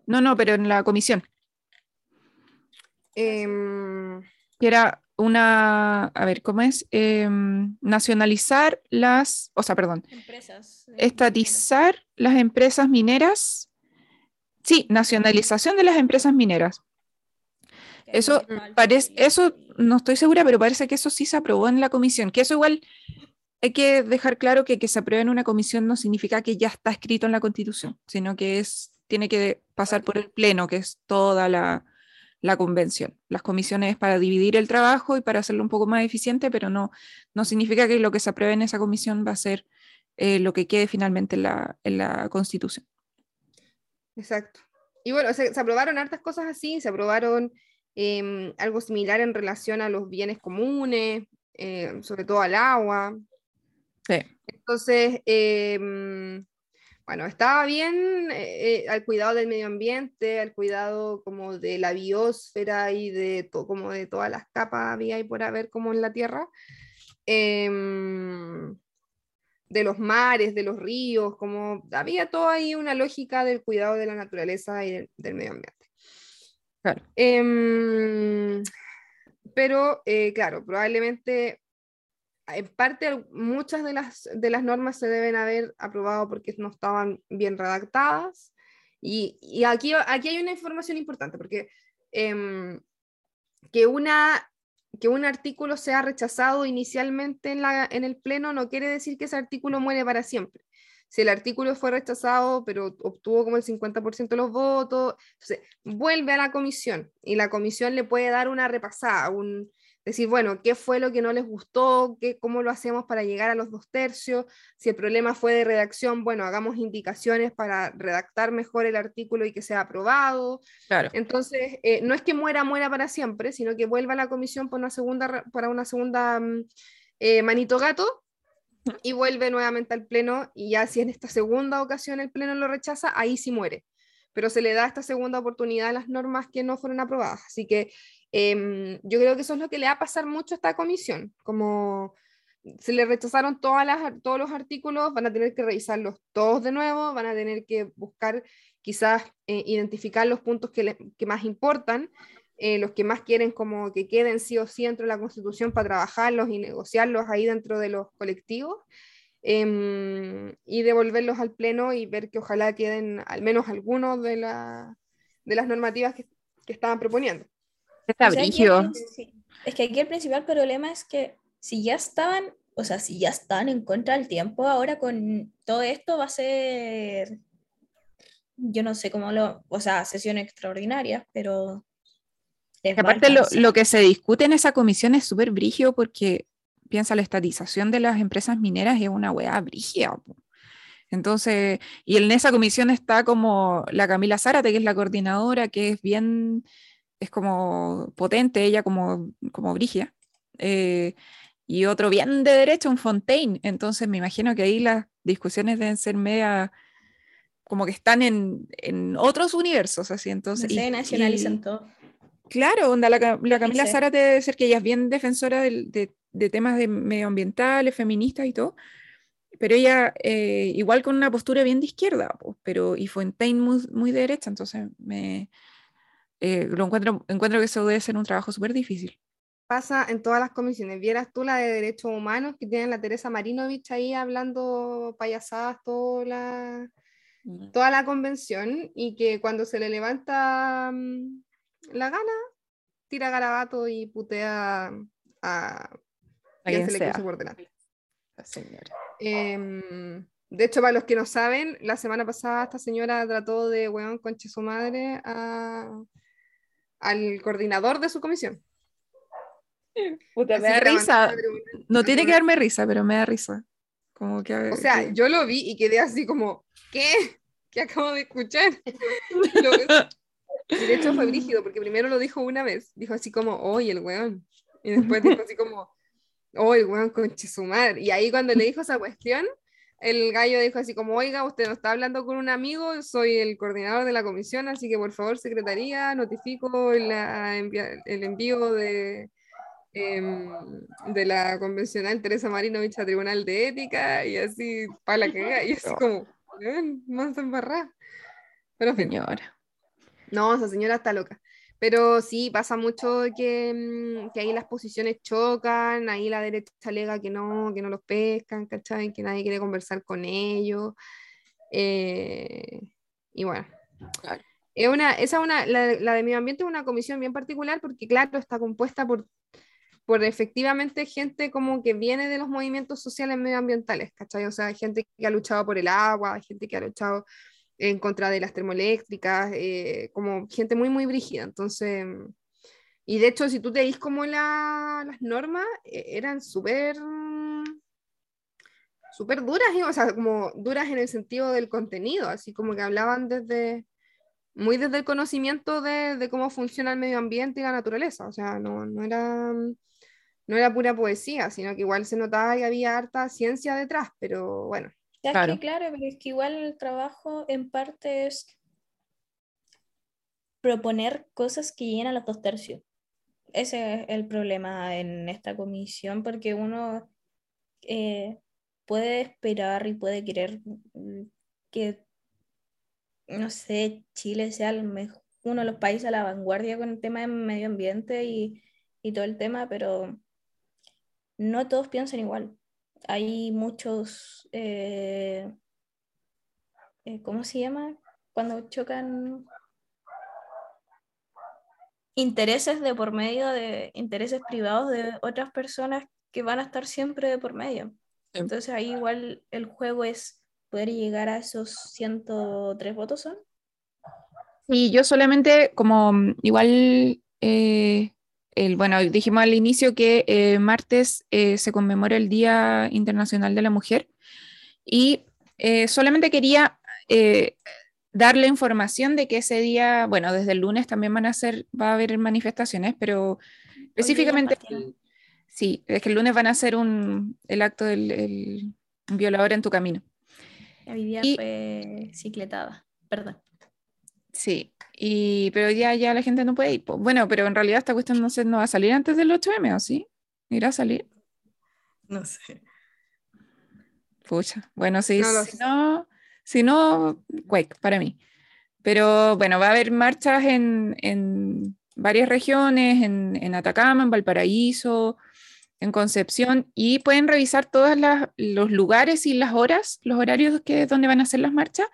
No, no, pero en la comisión. Em, que era una, a ver, ¿cómo es? Em, nacionalizar las, o sea, perdón, Empresas. estatizar las empresas mineras. Sí, nacionalización de las empresas mineras. Eso parece, eso no estoy segura, pero parece que eso sí se aprobó en la comisión, que eso igual hay que dejar claro que que se apruebe en una comisión no significa que ya está escrito en la constitución, sino que es, tiene que pasar por el pleno, que es toda la, la convención. Las comisiones es para dividir el trabajo y para hacerlo un poco más eficiente, pero no, no significa que lo que se apruebe en esa comisión va a ser eh, lo que quede finalmente en la, en la constitución. Exacto. Y bueno, se, se aprobaron hartas cosas así, se aprobaron em, algo similar en relación a los bienes comunes, em, sobre todo al agua. Sí. Entonces, em, bueno, estaba bien eh, eh, al cuidado del medio ambiente, al cuidado como de la biosfera y de, como de todas las capas había y por haber como en la Tierra. Em, de los mares, de los ríos, como había todo ahí una lógica del cuidado de la naturaleza y del, del medio ambiente. Claro. Em, pero, eh, claro, probablemente en parte muchas de las, de las normas se deben haber aprobado porque no estaban bien redactadas. Y, y aquí, aquí hay una información importante, porque em, que, una, que un artículo sea rechazado inicialmente en, la, en el Pleno no quiere decir que ese artículo muere para siempre. Si el artículo fue rechazado, pero obtuvo como el 50% de los votos, entonces vuelve a la comisión y la comisión le puede dar una repasada, un, decir, bueno, ¿qué fue lo que no les gustó? ¿Qué, ¿Cómo lo hacemos para llegar a los dos tercios? Si el problema fue de redacción, bueno, hagamos indicaciones para redactar mejor el artículo y que sea aprobado. Claro. Entonces, eh, no es que muera, muera para siempre, sino que vuelva a la comisión por una segunda, para una segunda mm, eh, manito gato y vuelve nuevamente al pleno y ya si en esta segunda ocasión el pleno lo rechaza, ahí sí muere. Pero se le da esta segunda oportunidad a las normas que no fueron aprobadas. Así que em, yo creo que eso es lo que le va a pasar mucho a esta comisión. Como se le rechazaron todas las, todos los artículos, van a tener que revisarlos todos de nuevo, van a tener que buscar quizás eh, identificar los puntos que, le- que más importan eh, los que más quieren como que queden sí o sí dentro de la constitución para trabajarlos y negociarlos ahí dentro de los colectivos em, y devolverlos al pleno y ver que ojalá queden al menos algunos de, la, de las normativas que, que estaban proponiendo. Está O sea, el- sí. Es que aquí el principal problema es que si ya estaban, o sea, si ya están en contra del tiempo, ahora con todo esto va a ser, yo no sé cómo lo, o sea, sesión extraordinaria, pero... Aparte, lo, que se discute en esa comisión es súper brigio porque piensa la estatización de las empresas mineras es una weá brigia. po. Entonces, y en esa comisión está como la Camila Zárate, que es la coordinadora, que es bien, es como potente, ella como, como brigia. eh, y otro bien de derecha, un Fontaine. Entonces, me imagino que ahí las discusiones deben ser media, como que están en, en otros universos, así. Entonces, y- sé, nacionalizan y- todo. Claro, onda, la, la Camila sé. Zárate debe ser que ella es bien defensora de, de temas de medioambientales, feministas y todo, pero ella eh, igual con una postura bien de izquierda, pero y Fontaine muy, muy de derecha, entonces me eh, lo encuentro, encuentro que eso debe ser un trabajo súper difícil. Pasa en todas las comisiones. Vieras tú la de derechos humanos que tienen la Teresa Marinovich ahí hablando payasadas toda la, toda la convención y que cuando se le levanta mm, la gana, tira garabato y putea a A quien se le cruce por delante. La señora. Em, de hecho, para los que no saben, la semana pasada esta señora trató de weón conche su madre a- al coordinador de su comisión. Puta, Así me da risa. No tiene que darme risa, pero me da risa. Como que, O sea, que- yo lo vi y quedé así como, ¿qué? ¿Qué acabo de escuchar? Lo- y de hecho fue brígido, porque primero lo dijo una vez, dijo así como, oye, el weón. Y después dijo así como, oh, el weón con su madre. Y ahí cuando le dijo esa cuestión, el gallo dijo así como, oiga, usted no está hablando con un amigo, soy el coordinador de la comisión, así que por favor, secretaría, notifico la el envío de, em, de la convencional Teresa Marinovich a Tribunal de Ética y así, para la que y así como, "Weón, mansa embarrada. Pero en fin, señora. No, esa señora está loca. Pero sí, pasa mucho que, mm, que ahí las posiciones chocan, ahí la derecha alega que no, que no los pescan, ¿cachai? Que nadie quiere conversar con ellos. Eh, y bueno, es una, esa es una, la, la de medio ambiente es una comisión bien particular porque, claro, está compuesta por, por efectivamente gente como que viene de los movimientos sociales medioambientales, ¿cachai? O sea, gente que ha luchado por el agua, gente que ha luchado en contra de las termoeléctricas, eh, como gente muy, muy brígida. Entonces, y de hecho, si tú te dis como la- las normas, eh, eran súper súper duras, o sea, como duras en el sentido del contenido, así como que hablaban desde, muy desde el conocimiento de, de cómo funciona el medio ambiente y la naturaleza, o sea, no, no era, no era pura poesía, sino que igual se notaba que había harta ciencia detrás, pero bueno. Ya Claro. que claro, pero es que igual el trabajo en parte es proponer cosas que lleguen a los dos tercios. Ese es el problema en esta comisión, porque uno eh, puede esperar y puede querer mm, que, no sé, Chile sea el mej- uno de los países a la vanguardia con el tema de medio ambiente y, y todo el tema, pero no todos piensan igual hay muchos, eh, eh, ¿cómo se llama? Cuando chocan intereses de por medio de intereses privados de otras personas que van a estar siempre de por medio. Entonces ahí igual el juego es poder llegar a esos 103 votos son. Y yo solamente, como mm, igual, eh, el, bueno, dijimos al inicio que eh, martes eh, se conmemora el Día Internacional de la Mujer y eh, solamente quería eh, darle información de que ese día, bueno, desde el lunes también van a ser, va a haber manifestaciones, pero específicamente, sí, es que el lunes van a hacer un, el acto del el violador en tu camino. Hoy día Y- fue cicletada, perdón. Sí, y, pero ya, ya la gente no puede ir. Bueno, pero en realidad esta cuestión no, se, no va a salir antes del 8M, ¿o sí? ¿Irá a salir? No sé. Pucha. Bueno, sí, No si sé. no, si no, Quake para mí. Pero bueno, va a haber marchas en, en varias regiones, en, en Atacama, en Valparaíso, en Concepción, y pueden revisar todos los lugares y las horas, los horarios que donde van a hacer las marchas,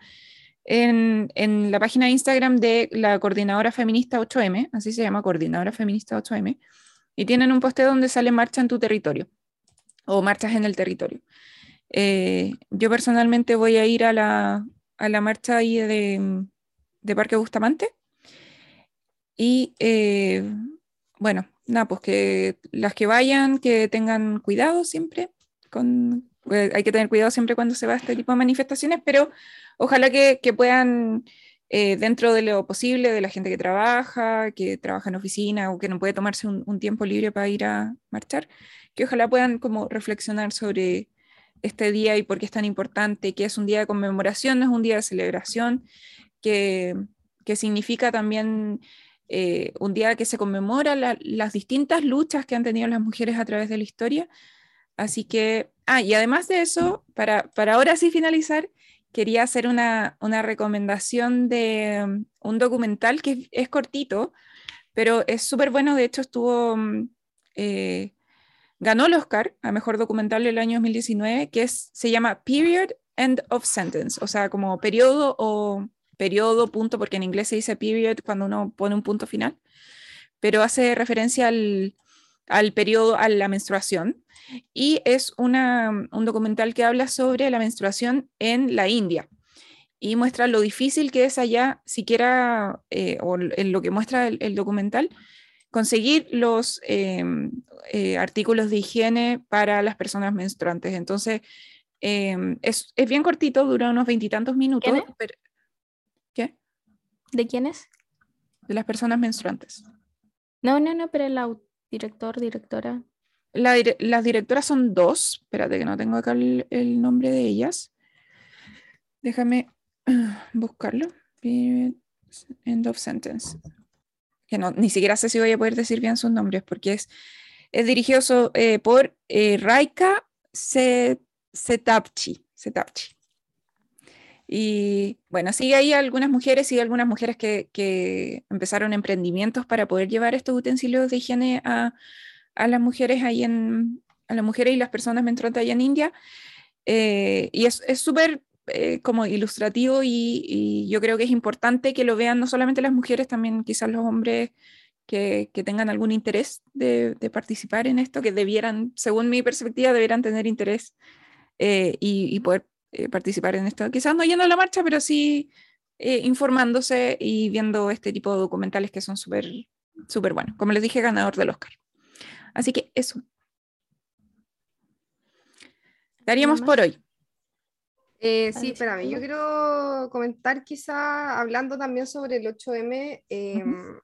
en, la página de Instagram de la Coordinadora Feminista 8M, así se llama, Coordinadora Feminista 8M, y tienen un poste donde sale marcha en tu territorio o marchas en el territorio. Eh, yo personalmente voy a ir a la, a la marcha ahí de, de Parque Bustamante y eh, bueno, nada, pues que las que vayan, que tengan cuidado siempre, con, eh, hay que tener cuidado siempre cuando se va a este tipo de manifestaciones, pero ojalá que, puedan, eh, dentro de lo posible, de la gente que trabaja, que trabaja en oficina o que no puede tomarse un, tiempo libre para ir a marchar, que ojalá puedan como reflexionar sobre este día y por qué es tan importante, que es un día de conmemoración, no es un día de celebración, que, que significa también eh, un día que se conmemora la, las distintas luchas que han tenido las mujeres a través de la historia. Así que, ah, y además de eso, para, para ahora sí finalizar, quería hacer una, una recomendación de um, un documental que es, cortito, pero es súper bueno. De hecho, estuvo, um, eh, ganó el Oscar a Mejor Documental del año 2019, que es, se llama Period End of Sentence, o sea, como periodo o periodo, punto, porque en inglés se dice period cuando uno pone un punto final, pero hace referencia al, al periodo, a la menstruación. Y es una, un documental que habla sobre la menstruación en la India y muestra lo difícil que es allá, siquiera, eh, o en lo que muestra el, el documental, conseguir los eh, eh, artículos de higiene para las personas menstruantes. Entonces, eh, es, es, bien cortito, dura unos veintitantos minutos. Pero, ¿Qué? ¿De quiénes? De las personas menstruantes. No, no, no, pero el director, directora. La, las directoras son dos. Espérate que no tengo acá el, nombre de ellas. Déjame buscarlo. End of sentence. Que no, ni siquiera sé si voy a poder decir bien sus nombres porque es, es dirigido so, eh, por eh, Raika Setapchi. Setapchi. Y bueno, sigue ahí algunas mujeres y algunas mujeres que, que, empezaron emprendimientos para poder llevar estos utensilios de higiene a, a las mujeres ahí en, a las mujeres y las personas menstruantes allá en India. Eh, y es súper eh, como ilustrativo y, yo creo que es importante que lo vean no solamente las mujeres, también quizás los hombres que, que tengan algún interés de, de, participar en esto, que debieran, según mi perspectiva, debieran tener interés eh, y, y poder eh, participar en esto. Quizás no yendo a la marcha, pero sí eh, informándose y viendo este tipo de documentales que son súper súper buenos. Como les dije, ganador del Oscar. Así que eso. Daríamos por hoy. Eh, sí, espérame, yo quiero comentar quizá, hablando también sobre el 8M, eh, uh -huh.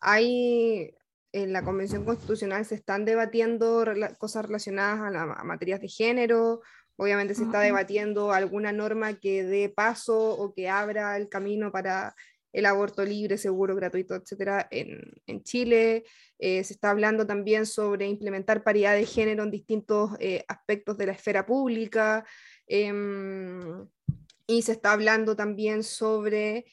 hay en la Convención Constitucional se están debatiendo cosas relacionadas a, la, a materias de género Obviamente se está debatiendo alguna norma que dé paso o que abra el camino para el aborto libre, seguro, gratuito, etcétera, en, en Chile. Eh, se está hablando también sobre implementar paridad de género en distintos eh, aspectos de la esfera pública. Eh, y se está hablando también sobre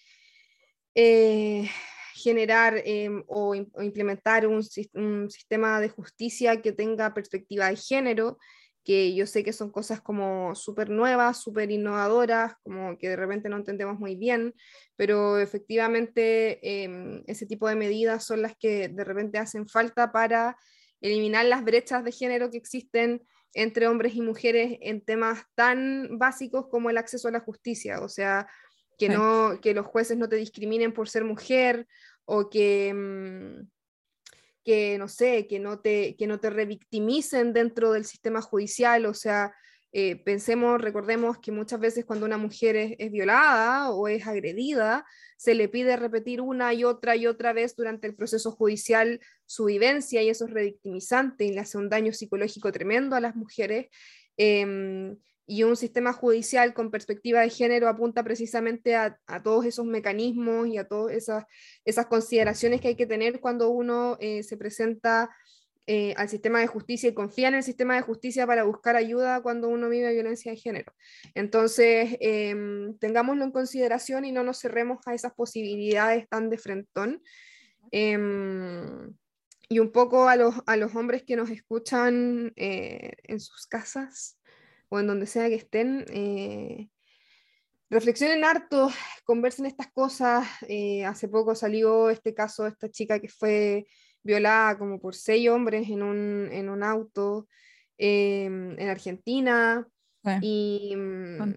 eh, generar em, o, o, implementar un, un sistema de justicia que tenga perspectiva de género que yo sé que son cosas como súper nuevas, súper innovadoras, como que de repente no entendemos muy bien, pero efectivamente eh, ese tipo de medidas son las que de repente hacen falta para eliminar las brechas de género que existen entre hombres y mujeres en temas tan básicos como el acceso a la justicia, o sea, que, no, que los jueces no te discriminen por ser mujer o que... Mmm, que no sé, que no te, que no te revictimicen dentro del sistema judicial, o sea, eh, pensemos, recordemos que muchas veces cuando una mujer es, violada o es agredida, se le pide repetir una y otra y otra vez durante el proceso judicial su vivencia y eso es revictimizante y le hace un daño psicológico tremendo a las mujeres. Eh, y un sistema judicial con perspectiva de género apunta precisamente a, a todos esos mecanismos y a todas esas, esas, consideraciones que hay que tener cuando uno eh, se presenta eh, al sistema de justicia y confía en el sistema de justicia para buscar ayuda cuando uno vive violencia de género. Entonces, eh, tengámoslo en consideración y no nos cerremos a esas posibilidades tan de frentón. Em, y un poco a los, a los hombres que nos escuchan eh, en sus casas o en donde sea que estén, eh, reflexionen harto, conversen estas cosas. Eh, hace poco salió este caso de esta chica que fue violada como por seis hombres en un, en un auto em, en Argentina. Y, mm,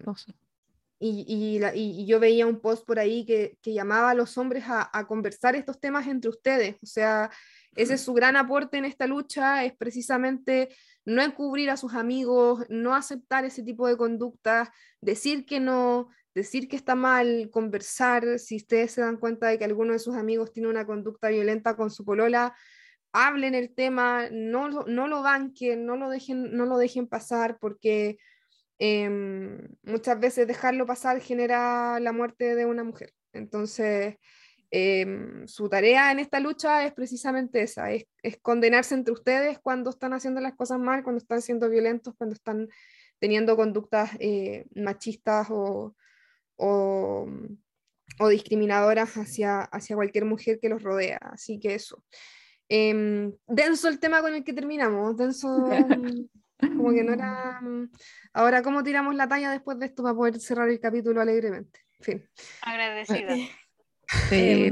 y, y, la, y, yo veía un post por ahí que, que llamaba a los hombres a, a, conversar estos temas entre ustedes. O sea, ese es su gran aporte en esta lucha, es precisamente no encubrir a sus amigos, no aceptar ese tipo de conductas, decir que no, decir que está mal, conversar, si ustedes se dan cuenta de que alguno de sus amigos tiene una conducta violenta con su polola, hablen el tema, no, no lo banquen, no lo dejen, no lo dejen pasar, porque eh, muchas veces dejarlo pasar genera la muerte de una mujer. Entonces, eh, su tarea en esta lucha es precisamente esa, es, es, condenarse entre ustedes cuando están haciendo las cosas mal, cuando están siendo violentos, cuando están teniendo conductas eh, machistas o, o, o, discriminadoras hacia, hacia cualquier mujer que los rodea. Así que eso. Eh, denso el tema con el que terminamos, denso... como que no era... Ahora, ¿cómo tiramos la talla después de esto para poder cerrar el capítulo alegremente? En fin. Agradecida. Sí.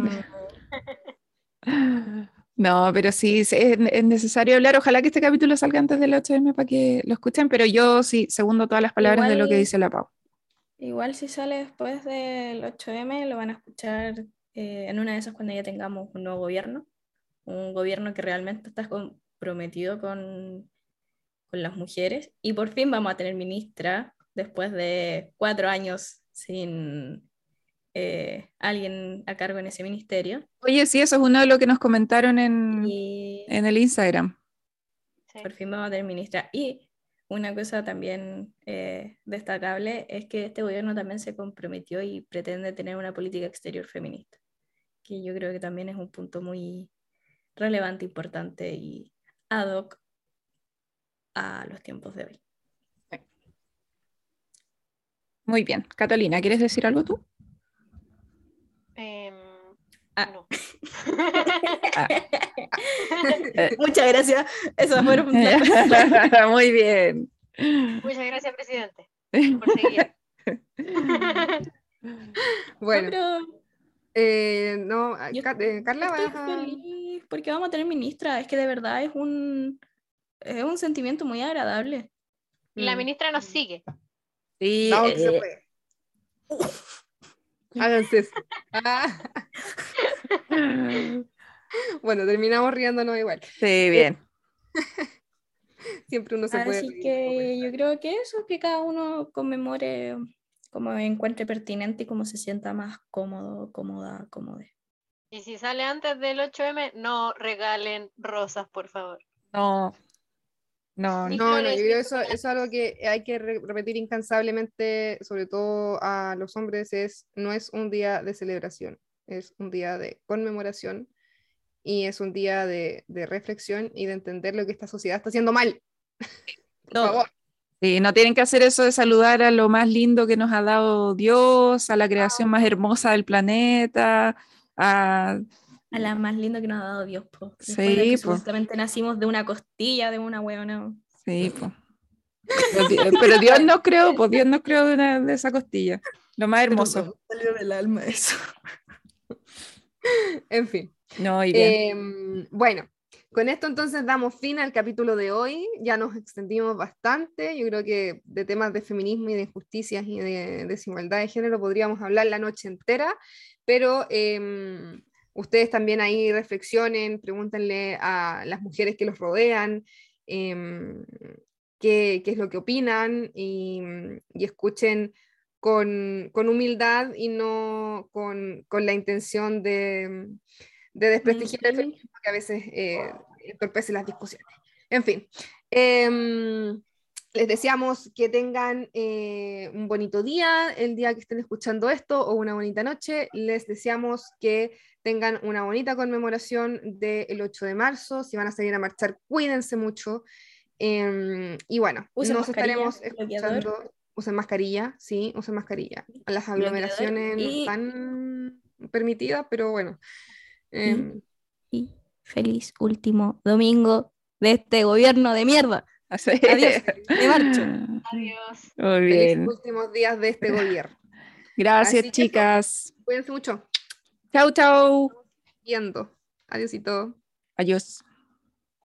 No, pero sí, es, es, necesario hablar. Ojalá que este capítulo salga antes del 8M para que lo escuchen, pero yo sí, segundo todas las palabras igual, de lo que dice la Pau. Igual si sale después del 8M, lo van a escuchar eh, en una de esas cuando ya tengamos un nuevo gobierno, un gobierno que realmente está comprometido con, con las mujeres y por fin vamos a tener ministra después de cuatro años sin eh, alguien a cargo en ese ministerio. Oye, sí, eso es uno de lo que nos comentaron en, y... en el Instagram. Sí. Por fin vamos a tener ministra. Y una cosa también eh, destacable es que este gobierno también se comprometió y pretende tener una política exterior feminista, que yo creo que también es un punto muy relevante, importante y ad hoc a los tiempos de hoy. Muy bien. Catalina, ¿quieres decir algo tú? Eh, ah. no. ah. Muchas gracias. Eso fue Muy bien. Muchas gracias, presidente, por seguir. bueno. No, eh, no, Yo eh, Carla, estoy vas a... feliz porque vamos a tener ministra. Es que de verdad es un, es un sentimiento muy agradable. La Mm. ministra nos sigue. Sí, No, que se eh, puede. Háganse eso. Ah, bueno, terminamos riéndonos igual. sí, bien. Siempre uno se puede Así reír un que yo creo que eso, que cada uno conmemore como encuentre pertinente y como se sienta más cómodo, cómoda, cómodo. Y si sale antes del 8M, no regalen rosas, por favor. No. No, no. No, no, yo creo que eso, es algo que hay que re- repetir incansablemente, sobre todo a los hombres, es no es un día de celebración, es un día de conmemoración y es un día de, de reflexión y de entender lo que esta sociedad está haciendo mal. Por Todo. favor. Sí, no tienen que hacer eso de saludar a lo más lindo que nos ha dado Dios, a la creación más hermosa del planeta, a... A la más linda que nos ha dado Dios, po. Después Sí, supuestamente nacimos de una costilla de una huevona. Sí, po. Pero, Di- pero Dios nos creó, pues Dios nos creó de, una- de esa costilla. Lo más hermoso. Salió del alma eso. En fin. No, y bien. Em, bueno, con esto entonces damos fin al capítulo de hoy. Ya nos extendimos bastante. Yo creo que de temas de feminismo y de injusticias y de desigualdad de género podríamos hablar la noche entera, pero em, ustedes también ahí reflexionen, pregúntenle a las mujeres que los rodean. em, qué, qué es lo que opinan y, y escuchen con, con humildad y no con, con la intención de, de desprestigiar el feminismo que a veces eh, entorpece las discusiones. En fin, em, les deseamos que tengan eh, un bonito día el día que estén escuchando esto o una bonita noche. Les deseamos que tengan una bonita conmemoración del 8 de marzo. Si van a salir a marchar, cuídense mucho. Em, y bueno, Usen nos mascarilla, estaremos bloqueador. escuchando. Usen mascarilla, sí, usen mascarilla. Las aglomeraciones no están permitidas, pero bueno. em, y feliz último domingo de este gobierno de mierda. Así. Adiós, me marcho. Adiós. Muy Feliz últimos días de este gobierno. Gracias, Así que chicas. Cuídense mucho. Chau, chau. Viendo. Adiósito. Adiós.